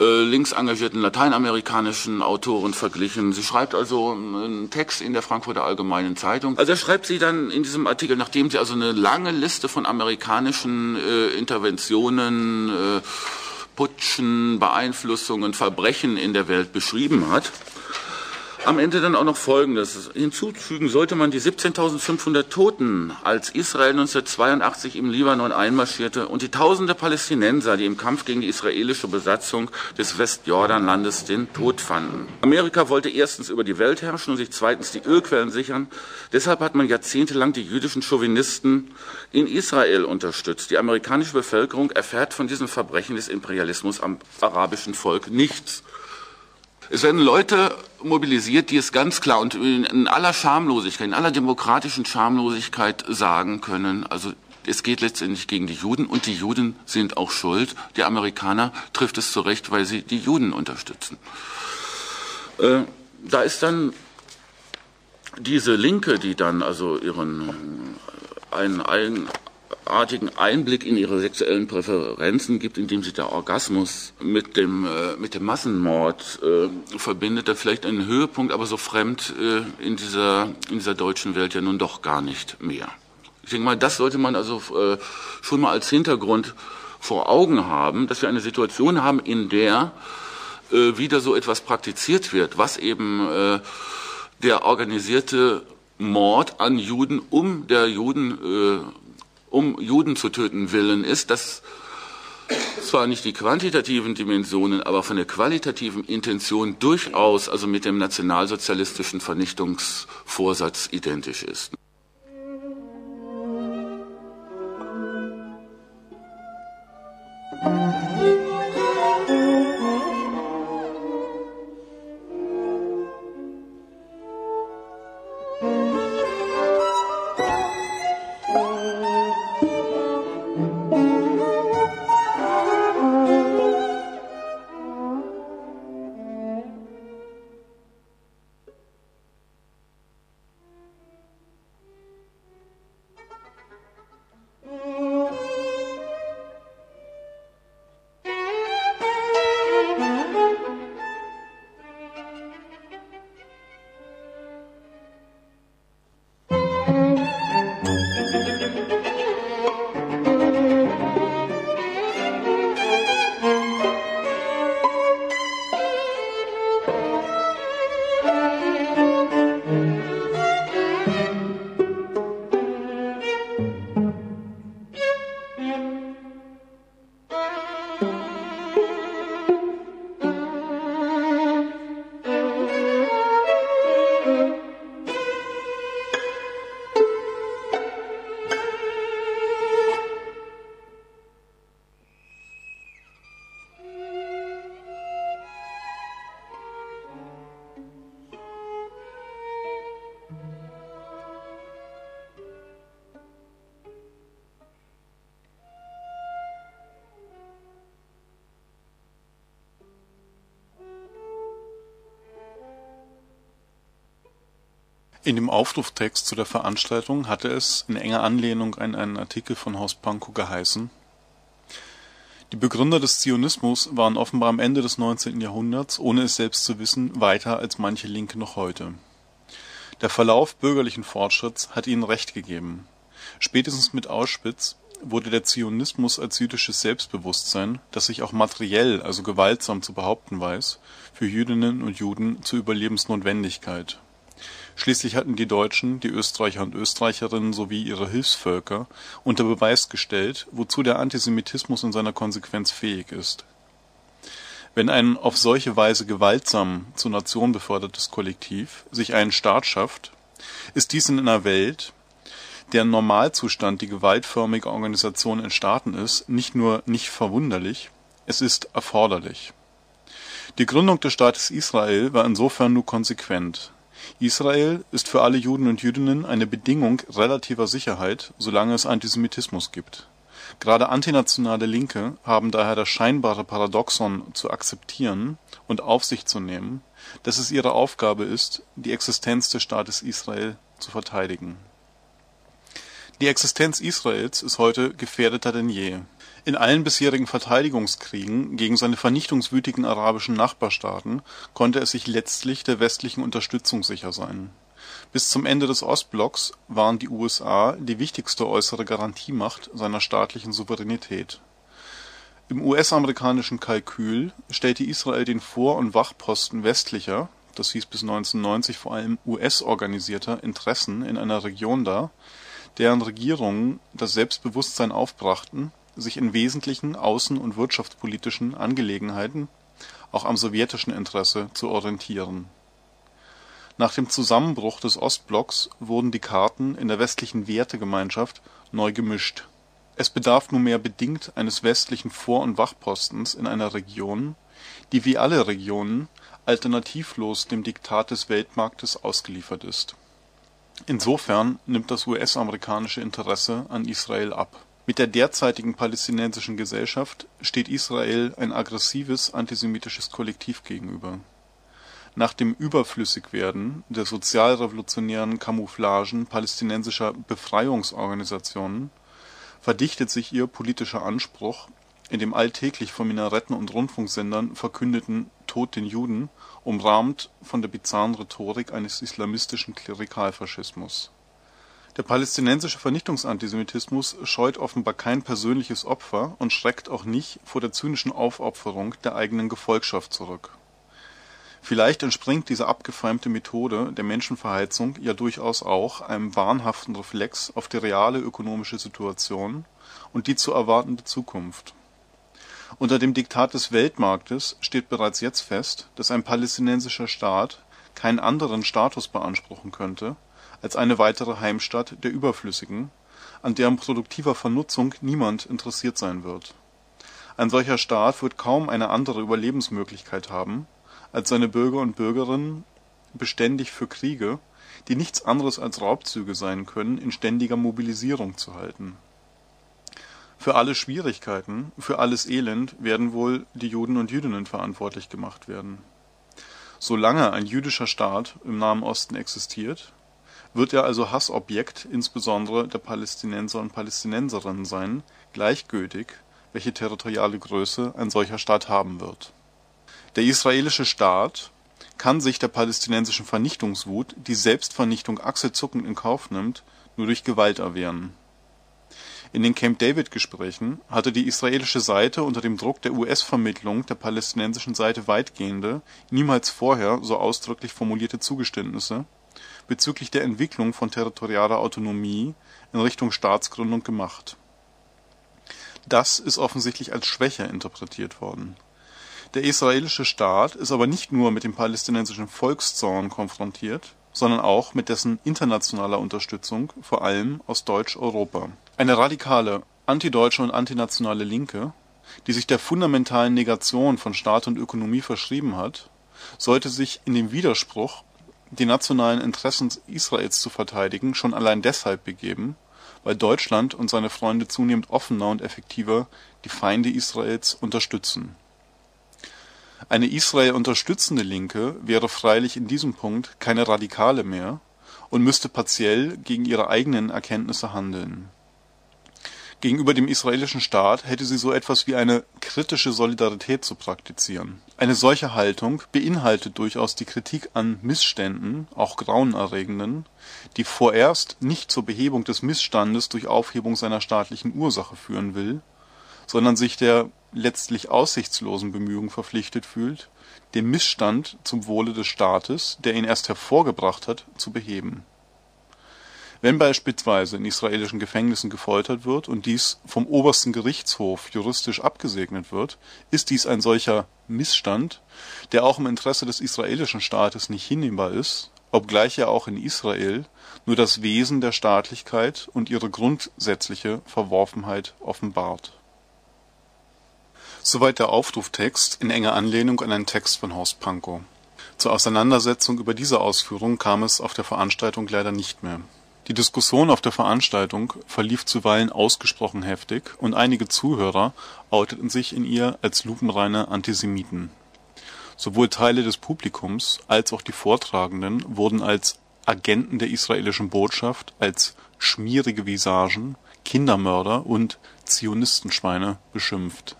äh, links engagierten lateinamerikanischen Autoren verglichen. Sie schreibt also einen Text in der Frankfurter Allgemeinen Zeitung. Also schreibt sie dann in diesem Artikel, nachdem sie also eine lange Liste von amerikanischen äh, Interventionen, äh, Putschen, Beeinflussungen, Verbrechen in der Welt beschrieben hat, am Ende dann auch noch Folgendes. Hinzufügen sollte man die 17.500 Toten, als Israel 1982 im Libanon einmarschierte und die tausende Palästinenser, die im Kampf gegen die israelische Besatzung des Westjordanlandes den Tod fanden. Amerika wollte erstens über die Welt herrschen und sich zweitens die Ölquellen sichern. Deshalb hat man jahrzehntelang die jüdischen Chauvinisten in Israel unterstützt. Die amerikanische Bevölkerung erfährt von diesen Verbrechen des Imperialismus am arabischen Volk nichts. Es werden Leute mobilisiert, die es ganz klar und in aller Schamlosigkeit, in aller demokratischen Schamlosigkeit sagen können, also es geht letztendlich gegen die Juden und die Juden sind auch schuld. Die Amerikaner trifft es zurecht, weil sie die Juden unterstützen. Äh, da ist dann diese Linke, die dann also ihren einen, einen artigen Einblick in ihre sexuellen Präferenzen gibt, indem sich der Orgasmus mit dem, äh, mit dem Massenmord äh, verbindet, der vielleicht einen Höhepunkt, aber so fremd äh, in, dieser, in dieser deutschen Welt ja nun doch gar nicht mehr. Ich denke mal, das sollte man also äh, schon mal als Hintergrund vor Augen haben, dass wir eine Situation haben, in der äh, wieder so etwas praktiziert wird, was eben äh, der organisierte Mord an Juden um der Juden äh, um Juden zu töten willen ist, das zwar nicht die quantitativen Dimensionen, aber von der qualitativen Intention durchaus also mit dem nationalsozialistischen Vernichtungsvorsatz identisch ist. In dem Aufruftext zu der Veranstaltung hatte es in enger Anlehnung an einen Artikel von Horst Pankow geheißen: Die Begründer des Zionismus waren offenbar am Ende des 19. Jahrhunderts, ohne es selbst zu wissen, weiter als manche Linke noch heute. Der Verlauf bürgerlichen Fortschritts hat ihnen recht gegeben. Spätestens mit Auschwitz wurde der Zionismus als jüdisches Selbstbewusstsein, das sich auch materiell, also gewaltsam zu behaupten weiß, für Jüdinnen und Juden zur Überlebensnotwendigkeit Schließlich hatten die Deutschen, die Österreicher und Österreicherinnen sowie ihre Hilfsvölker unter Beweis gestellt, wozu der Antisemitismus in seiner Konsequenz fähig ist. Wenn ein auf solche Weise gewaltsam zur Nation befördertes Kollektiv sich einen Staat schafft, ist dies in einer Welt, deren Normalzustand die gewaltförmige Organisation in Staaten ist, nicht nur nicht verwunderlich, es ist erforderlich. Die Gründung des Staates Israel war insofern nur konsequent Israel ist für alle Juden und Jüdinnen eine Bedingung relativer Sicherheit, solange es Antisemitismus gibt. Gerade antinationale Linke haben daher das scheinbare Paradoxon zu akzeptieren und auf sich zu nehmen, dass es ihre Aufgabe ist, die Existenz des Staates Israel zu verteidigen. Die Existenz Israels ist heute gefährdeter denn je in allen bisherigen Verteidigungskriegen gegen seine vernichtungswütigen arabischen Nachbarstaaten konnte es sich letztlich der westlichen Unterstützung sicher sein. Bis zum Ende des Ostblocks waren die USA die wichtigste äußere Garantiemacht seiner staatlichen Souveränität. Im US-amerikanischen Kalkül stellte Israel den Vor und Wachposten westlicher das hieß bis 1990 vor allem US-organisierter Interessen in einer Region dar, deren Regierungen das Selbstbewusstsein aufbrachten sich in wesentlichen außen und wirtschaftspolitischen Angelegenheiten auch am sowjetischen Interesse zu orientieren. Nach dem Zusammenbruch des Ostblocks wurden die Karten in der westlichen Wertegemeinschaft neu gemischt. Es bedarf nunmehr bedingt eines westlichen Vor und Wachpostens in einer Region, die wie alle Regionen alternativlos dem Diktat des Weltmarktes ausgeliefert ist. Insofern nimmt das US-amerikanische Interesse an Israel ab mit der derzeitigen palästinensischen Gesellschaft steht Israel ein aggressives antisemitisches Kollektiv gegenüber. Nach dem Überflüssigwerden der sozialrevolutionären Camouflagen palästinensischer Befreiungsorganisationen verdichtet sich ihr politischer Anspruch in dem alltäglich von Minaretten und Rundfunksendern verkündeten „ Tod den Juden “umrahmt von der bizarren Rhetorik eines islamistischen Klerikalfaschismus der palästinensische Vernichtungsantisemitismus scheut offenbar kein persönliches Opfer und schreckt auch nicht vor der zynischen Aufopferung der eigenen Gefolgschaft zurück. Vielleicht entspringt diese abgefeimte Methode der Menschenverheizung ja durchaus auch einem wahnhaften Reflex auf die reale ökonomische Situation und die zu erwartende Zukunft. Unter dem Diktat des Weltmarktes steht bereits jetzt fest, dass ein palästinensischer Staat keinen anderen Status beanspruchen könnte als eine weitere Heimstatt der Überflüssigen, an deren produktiver Vernutzung niemand interessiert sein wird. Ein solcher Staat wird kaum eine andere Überlebensmöglichkeit haben, als seine Bürger und Bürgerinnen beständig für Kriege, die nichts anderes als Raubzüge sein können, in ständiger Mobilisierung zu halten. Für alle Schwierigkeiten, für alles Elend werden wohl die Juden und Jüdinnen verantwortlich gemacht werden. Solange ein jüdischer Staat im Nahen Osten existiert, wird er also Hassobjekt insbesondere der Palästinenser und Palästinenserinnen sein, gleichgültig, welche territoriale Größe ein solcher Staat haben wird. Der israelische Staat kann sich der palästinensischen Vernichtungswut, die Selbstvernichtung achselzuckend in Kauf nimmt, nur durch Gewalt erwehren. In den Camp-David-Gesprächen hatte die israelische Seite unter dem Druck der US-Vermittlung der palästinensischen Seite weitgehende, niemals vorher so ausdrücklich formulierte Zugeständnisse bezüglich der Entwicklung von territorialer Autonomie in Richtung Staatsgründung gemacht. Das ist offensichtlich als Schwäche interpretiert worden. Der israelische Staat ist aber nicht nur mit dem palästinensischen Volkszorn konfrontiert, sondern auch mit dessen internationaler Unterstützung, vor allem aus Deutsch-Europa. Eine radikale antideutsche und antinationale Linke, die sich der fundamentalen Negation von Staat und Ökonomie verschrieben hat, sollte sich in dem Widerspruch die nationalen Interessen Israels zu verteidigen, schon allein deshalb begeben, weil Deutschland und seine Freunde zunehmend offener und effektiver die Feinde Israels unterstützen. Eine Israel unterstützende Linke wäre freilich in diesem Punkt keine Radikale mehr und müsste partiell gegen ihre eigenen Erkenntnisse handeln Gegenüber dem israelischen Staat hätte sie so etwas wie eine kritische Solidarität zu praktizieren. Eine solche Haltung beinhaltet durchaus die Kritik an Missständen, auch grauenerregenden, die vorerst nicht zur Behebung des Missstandes durch Aufhebung seiner staatlichen Ursache führen will, sondern sich der letztlich aussichtslosen Bemühung verpflichtet fühlt, den Missstand zum Wohle des Staates, der ihn erst hervorgebracht hat, zu beheben wenn beispielsweise in israelischen Gefängnissen gefoltert wird und dies vom Obersten Gerichtshof juristisch abgesegnet wird, ist dies ein solcher Missstand, der auch im Interesse des israelischen Staates nicht hinnehmbar ist, obgleich er auch in Israel nur das Wesen der Staatlichkeit und ihre grundsätzliche Verworfenheit offenbart. Soweit der Aufruftext in enger Anlehnung an einen Text von Horst Pankow. Zur Auseinandersetzung über diese Ausführung kam es auf der Veranstaltung leider nicht mehr die Diskussion auf der Veranstaltung verlief zuweilen ausgesprochen heftig und einige Zuhörer outeten sich in ihr als lupenreine Antisemiten. Sowohl Teile des Publikums als auch die Vortragenden wurden als Agenten der israelischen Botschaft, als schmierige Visagen, Kindermörder und Zionistenschweine beschimpft.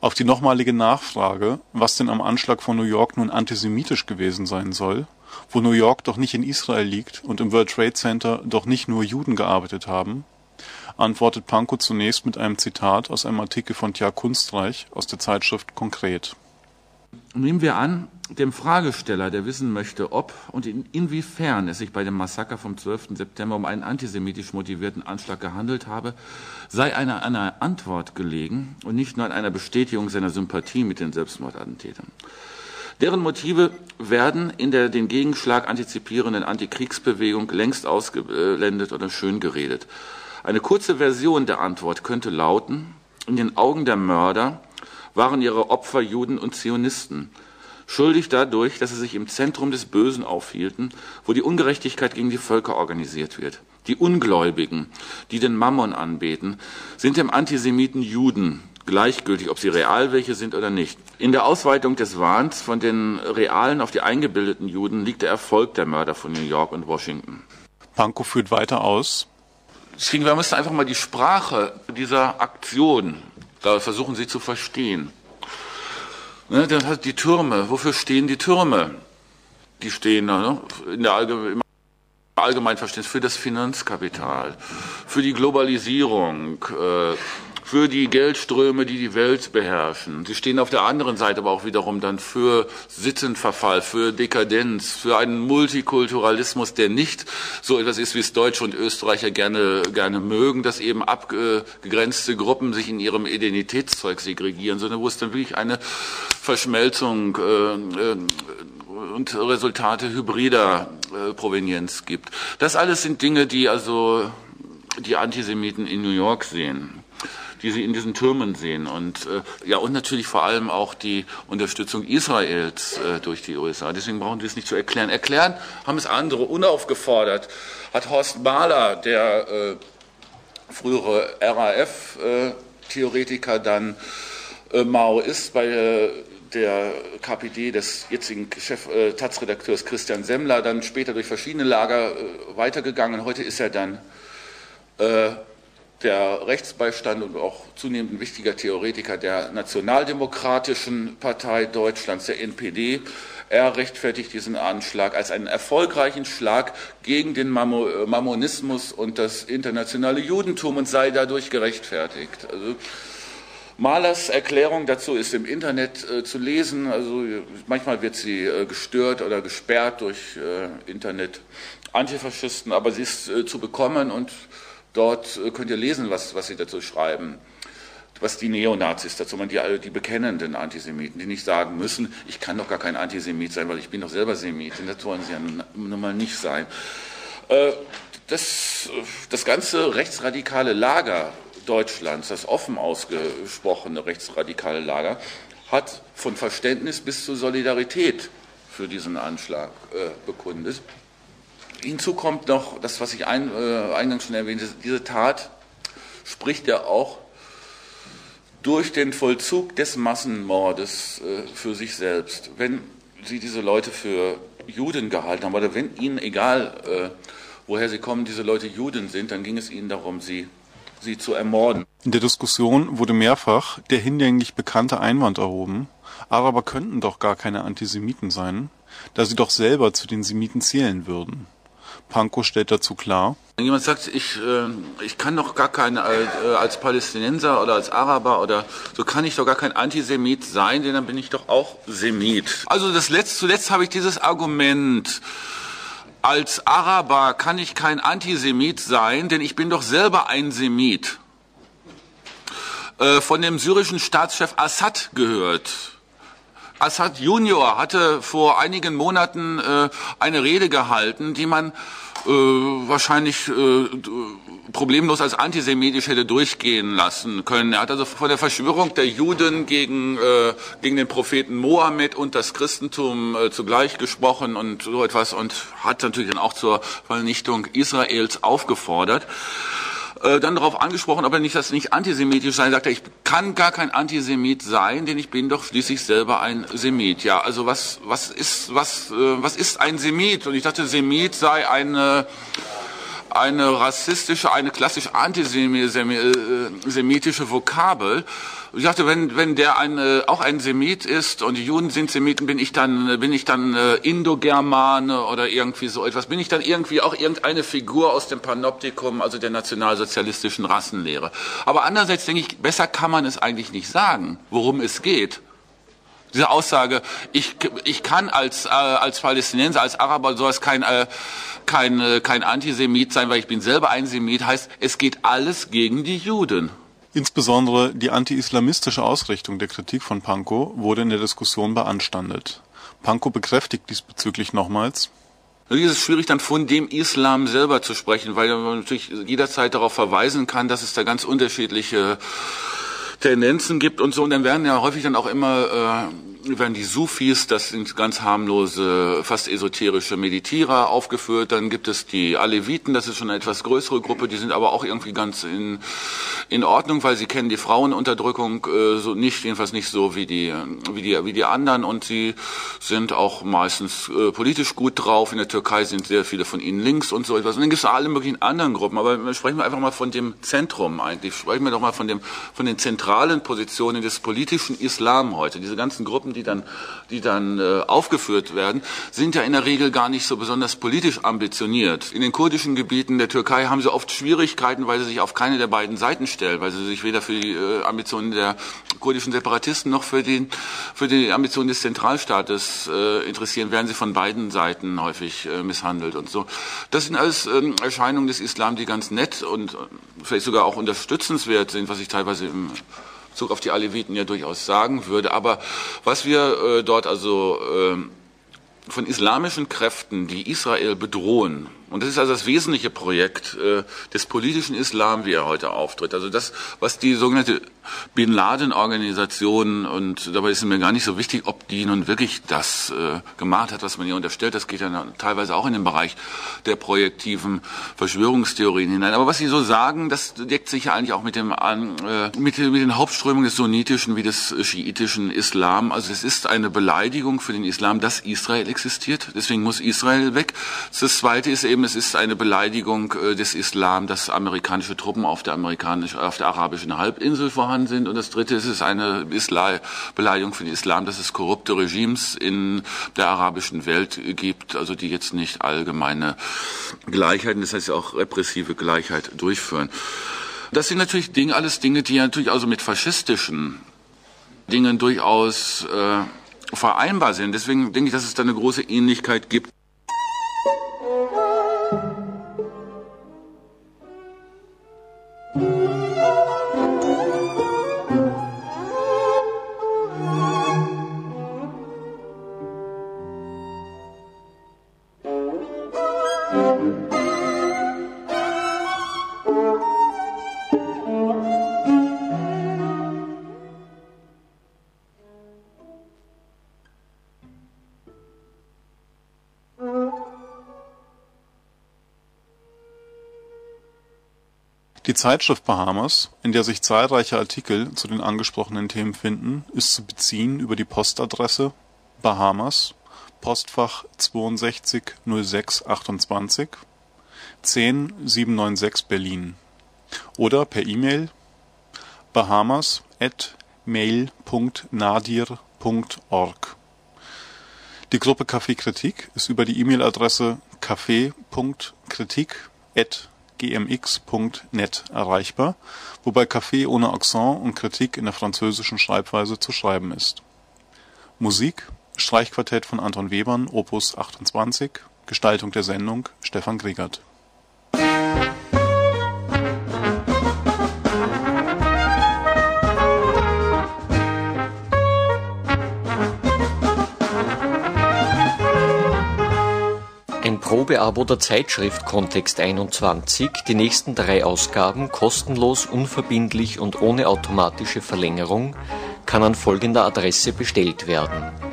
Auf die nochmalige Nachfrage, was denn am Anschlag von New York nun antisemitisch gewesen sein soll wo New York doch nicht in Israel liegt und im World Trade Center doch nicht nur Juden gearbeitet haben, antwortet Pankow zunächst mit einem Zitat aus einem Artikel von Tja Kunstreich aus der Zeitschrift Konkret. Nehmen wir an, dem Fragesteller, der wissen möchte, ob und in, inwiefern es sich bei dem Massaker vom 12. September um einen antisemitisch motivierten Anschlag gehandelt habe, sei eine, eine Antwort gelegen und nicht nur an einer Bestätigung seiner Sympathie mit den Selbstmordattentätern. Deren Motive werden in der den Gegenschlag antizipierenden Antikriegsbewegung längst ausgeblendet oder schön geredet. Eine kurze Version der Antwort könnte lauten, in den Augen der Mörder waren ihre Opfer Juden und Zionisten, schuldig dadurch, dass sie sich im Zentrum des Bösen aufhielten, wo die Ungerechtigkeit gegen die Völker organisiert wird. Die Ungläubigen, die den Mammon anbeten, sind dem Antisemiten Juden, gleichgültig, ob sie real welche sind oder nicht. In der Ausweitung des Wahns von den realen auf die eingebildeten Juden liegt der Erfolg der Mörder von New York und Washington. Pankow führt weiter aus. Deswegen, wir müssen einfach mal die Sprache dieser Aktion da versuchen, sie zu verstehen. Ne, dann hat die Türme. Wofür stehen die Türme? Die stehen ne, in der Allgemeinen allgemein Verständnis für das Finanzkapital, für die Globalisierung, äh, für die Geldströme, die die Welt beherrschen. Sie stehen auf der anderen Seite aber auch wiederum dann für Sittenverfall, für Dekadenz, für einen Multikulturalismus, der nicht so etwas ist, wie es Deutsche und Österreicher gerne, gerne mögen, dass eben abgegrenzte Gruppen sich in ihrem Identitätszeug segregieren, sondern wo es dann wirklich eine Verschmelzung äh, äh, und Resultate hybrider äh, Provenienz gibt. Das alles sind Dinge, die also die Antisemiten in New York sehen die sie in diesen Türmen sehen und äh, ja und natürlich vor allem auch die Unterstützung Israels äh, durch die USA. Deswegen brauchen wir es nicht zu erklären. Erklären haben es andere unaufgefordert. Hat Horst Mahler, der äh, frühere RAF-Theoretiker, äh, dann äh, Maoist bei äh, der KPD des jetzigen Chef, äh, Taz-Redakteurs Christian Semmler, dann später durch verschiedene Lager äh, weitergegangen. Heute ist er dann äh, der Rechtsbeistand und auch zunehmend ein wichtiger Theoretiker der Nationaldemokratischen Partei Deutschlands, der NPD. Er rechtfertigt diesen Anschlag als einen erfolgreichen Schlag gegen den äh, Mammonismus und das internationale Judentum und sei dadurch gerechtfertigt. Also, Mahlers Erklärung dazu ist im Internet äh, zu lesen. Also manchmal wird sie äh, gestört oder gesperrt durch äh, Internet-Antifaschisten, aber sie ist äh, zu bekommen und dort äh, könnt ihr lesen, was, was sie dazu schreiben. Was die Neonazis dazu meinen, die, die bekennenden Antisemiten, die nicht sagen müssen, ich kann doch gar kein Antisemit sein, weil ich bin doch selber Semit. Und das wollen sie ja nun mal nicht sein. Äh, das, das ganze rechtsradikale Lager Deutschlands, das offen ausgesprochene rechtsradikale Lager, hat von Verständnis bis zur Solidarität für diesen Anschlag äh, bekundet. Hinzu kommt noch das, was ich ein, äh, eingangs schon erwähnte, diese Tat spricht ja auch durch den Vollzug des Massenmordes äh, für sich selbst. Wenn Sie diese Leute für Juden gehalten haben, oder wenn Ihnen egal, äh, woher sie kommen, diese Leute Juden sind, dann ging es Ihnen darum, sie sie zu ermorden. In der Diskussion wurde mehrfach der hinlänglich bekannte Einwand erhoben, Araber könnten doch gar keine Antisemiten sein, da sie doch selber zu den Semiten zählen würden. Pankow stellt dazu klar. Wenn jemand sagt, ich, äh, ich kann doch gar kein, äh, als Palästinenser oder als Araber oder so kann ich doch gar kein Antisemit sein, denn dann bin ich doch auch Semit. Also das letzte, zuletzt habe ich dieses Argument, als Araber kann ich kein Antisemit sein, denn ich bin doch selber ein Semit. Äh, von dem syrischen Staatschef Assad gehört. Assad Junior hatte vor einigen Monaten äh, eine Rede gehalten, die man äh, wahrscheinlich äh, problemlos als antisemitisch hätte durchgehen lassen können. Er hat also von der Verschwörung der Juden gegen, äh, gegen den Propheten Mohammed und das Christentum äh, zugleich gesprochen und so etwas und hat natürlich dann auch zur Vernichtung Israels aufgefordert äh, dann darauf angesprochen, ob er nicht das nicht antisemitisch sei. Sagt er, ich kann gar kein Antisemit sein, denn ich bin doch schließlich selber ein Semit. Ja, also was was ist was äh, was ist ein Semit? Und ich dachte, Semit sei eine eine rassistische, eine klassisch antisemitische Vokabel. Ich dachte, wenn, wenn der ein, äh, auch ein Semit ist und die Juden sind Semiten, bin ich dann, bin ich dann äh, Indogermane oder irgendwie so etwas? Bin ich dann irgendwie auch irgendeine Figur aus dem Panoptikum, also der nationalsozialistischen Rassenlehre? Aber andererseits denke ich, besser kann man es eigentlich nicht sagen, worum es geht. Diese Aussage, ich, ich kann als, äh, als Palästinenser, als Araber sowas kein, äh, kein, äh, kein Antisemit sein, weil ich bin selber ein Semit, heißt, es geht alles gegen die Juden. Insbesondere die anti-islamistische Ausrichtung der Kritik von Pankow wurde in der Diskussion beanstandet. Pankow bekräftigt diesbezüglich nochmals, es ist schwierig, dann von dem Islam selber zu sprechen, weil man natürlich jederzeit darauf verweisen kann, dass es da ganz unterschiedliche Tendenzen gibt und so. Und dann werden ja häufig dann auch immer äh, werden die Sufis, das sind ganz harmlose, fast esoterische Meditierer aufgeführt. Dann gibt es die Aleviten, das ist schon eine etwas größere Gruppe, die sind aber auch irgendwie ganz in, in Ordnung, weil sie kennen die Frauenunterdrückung äh, so nicht, jedenfalls nicht so wie die, wie die, wie die anderen und sie sind auch meistens äh, politisch gut drauf. In der Türkei sind sehr viele von ihnen links und so etwas. Und dann gibt es alle möglichen anderen Gruppen, aber sprechen wir einfach mal von dem Zentrum eigentlich. Sprechen wir doch mal von dem, von den zentralen Positionen des politischen Islam heute. Diese ganzen Gruppen, die dann, die dann äh, aufgeführt werden, sind ja in der Regel gar nicht so besonders politisch ambitioniert. In den kurdischen Gebieten der Türkei haben sie oft Schwierigkeiten, weil sie sich auf keine der beiden Seiten stellen, weil sie sich weder für die äh, Ambitionen der kurdischen Separatisten noch für, den, für die Ambitionen des Zentralstaates äh, interessieren, werden sie von beiden Seiten häufig äh, misshandelt und so. Das sind alles ähm, Erscheinungen des Islam, die ganz nett und äh, vielleicht sogar auch unterstützenswert sind, was ich teilweise im Bezug auf die Aleviten ja durchaus sagen würde. Aber was wir äh, dort also äh, von islamischen Kräften, die Israel bedrohen, und das ist also das wesentliche Projekt äh, des politischen Islam, wie er heute auftritt. Also das, was die sogenannte Bin Laden-Organisation, und dabei ist mir gar nicht so wichtig, ob die nun wirklich das äh, gemacht hat, was man ihr unterstellt. Das geht ja teilweise auch in den Bereich der projektiven Verschwörungstheorien hinein. Aber was sie so sagen, das deckt sich ja eigentlich auch mit, dem, äh, mit, mit den Hauptströmungen des sunnitischen wie des schiitischen Islam. Also es ist eine Beleidigung für den Islam, dass Israel existiert. Deswegen muss Israel weg. Das Zweite ist eben, eben, es ist eine Beleidigung äh, des Islam, dass amerikanische Truppen auf der, amerikanischen, auf der arabischen Halbinsel vorhanden sind. Und das Dritte ist, es ist eine Isla Beleidigung für den Islam, dass es korrupte Regimes in der arabischen Welt gibt, also die jetzt nicht allgemeine Gleichheit, das heißt auch repressive Gleichheit durchführen. Das sind natürlich Dinge, alles Dinge, die natürlich also mit faschistischen Dingen durchaus äh, vereinbar sind. Deswegen denke ich, dass es da eine große Ähnlichkeit gibt. Die Zeitschrift Bahamas, in der sich zahlreiche Artikel zu den angesprochenen Themen finden, ist zu beziehen über die Postadresse Bahamas, Postfach 62 06 28 10 796 Berlin oder per E-Mail bahamas at mail.nadir.org. Die Gruppe Café Kritik ist über die E-Mail-Adresse café.kritik@ gmx.net erreichbar, wobei Café ohne Akzent und Kritik in der französischen Schreibweise zu schreiben ist. Musik Streichquartett von Anton Webern op. 28 Gestaltung der Sendung Stefan Gregert Probeabo der Zeitschrift Kontext 21, die nächsten drei Ausgaben kostenlos, unverbindlich und ohne automatische Verlängerung, kann an folgender Adresse bestellt werden: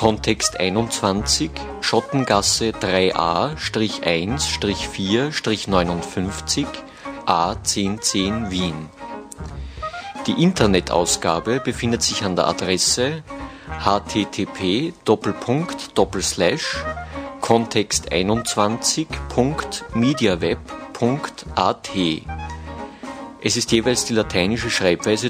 Kontext 21, Schottengasse 3a-1-4-59 A1010 Wien. Die Internetausgabe befindet sich an der Adresse http kontext21.mediaweb.at. Es ist jeweils die lateinische Schreibweise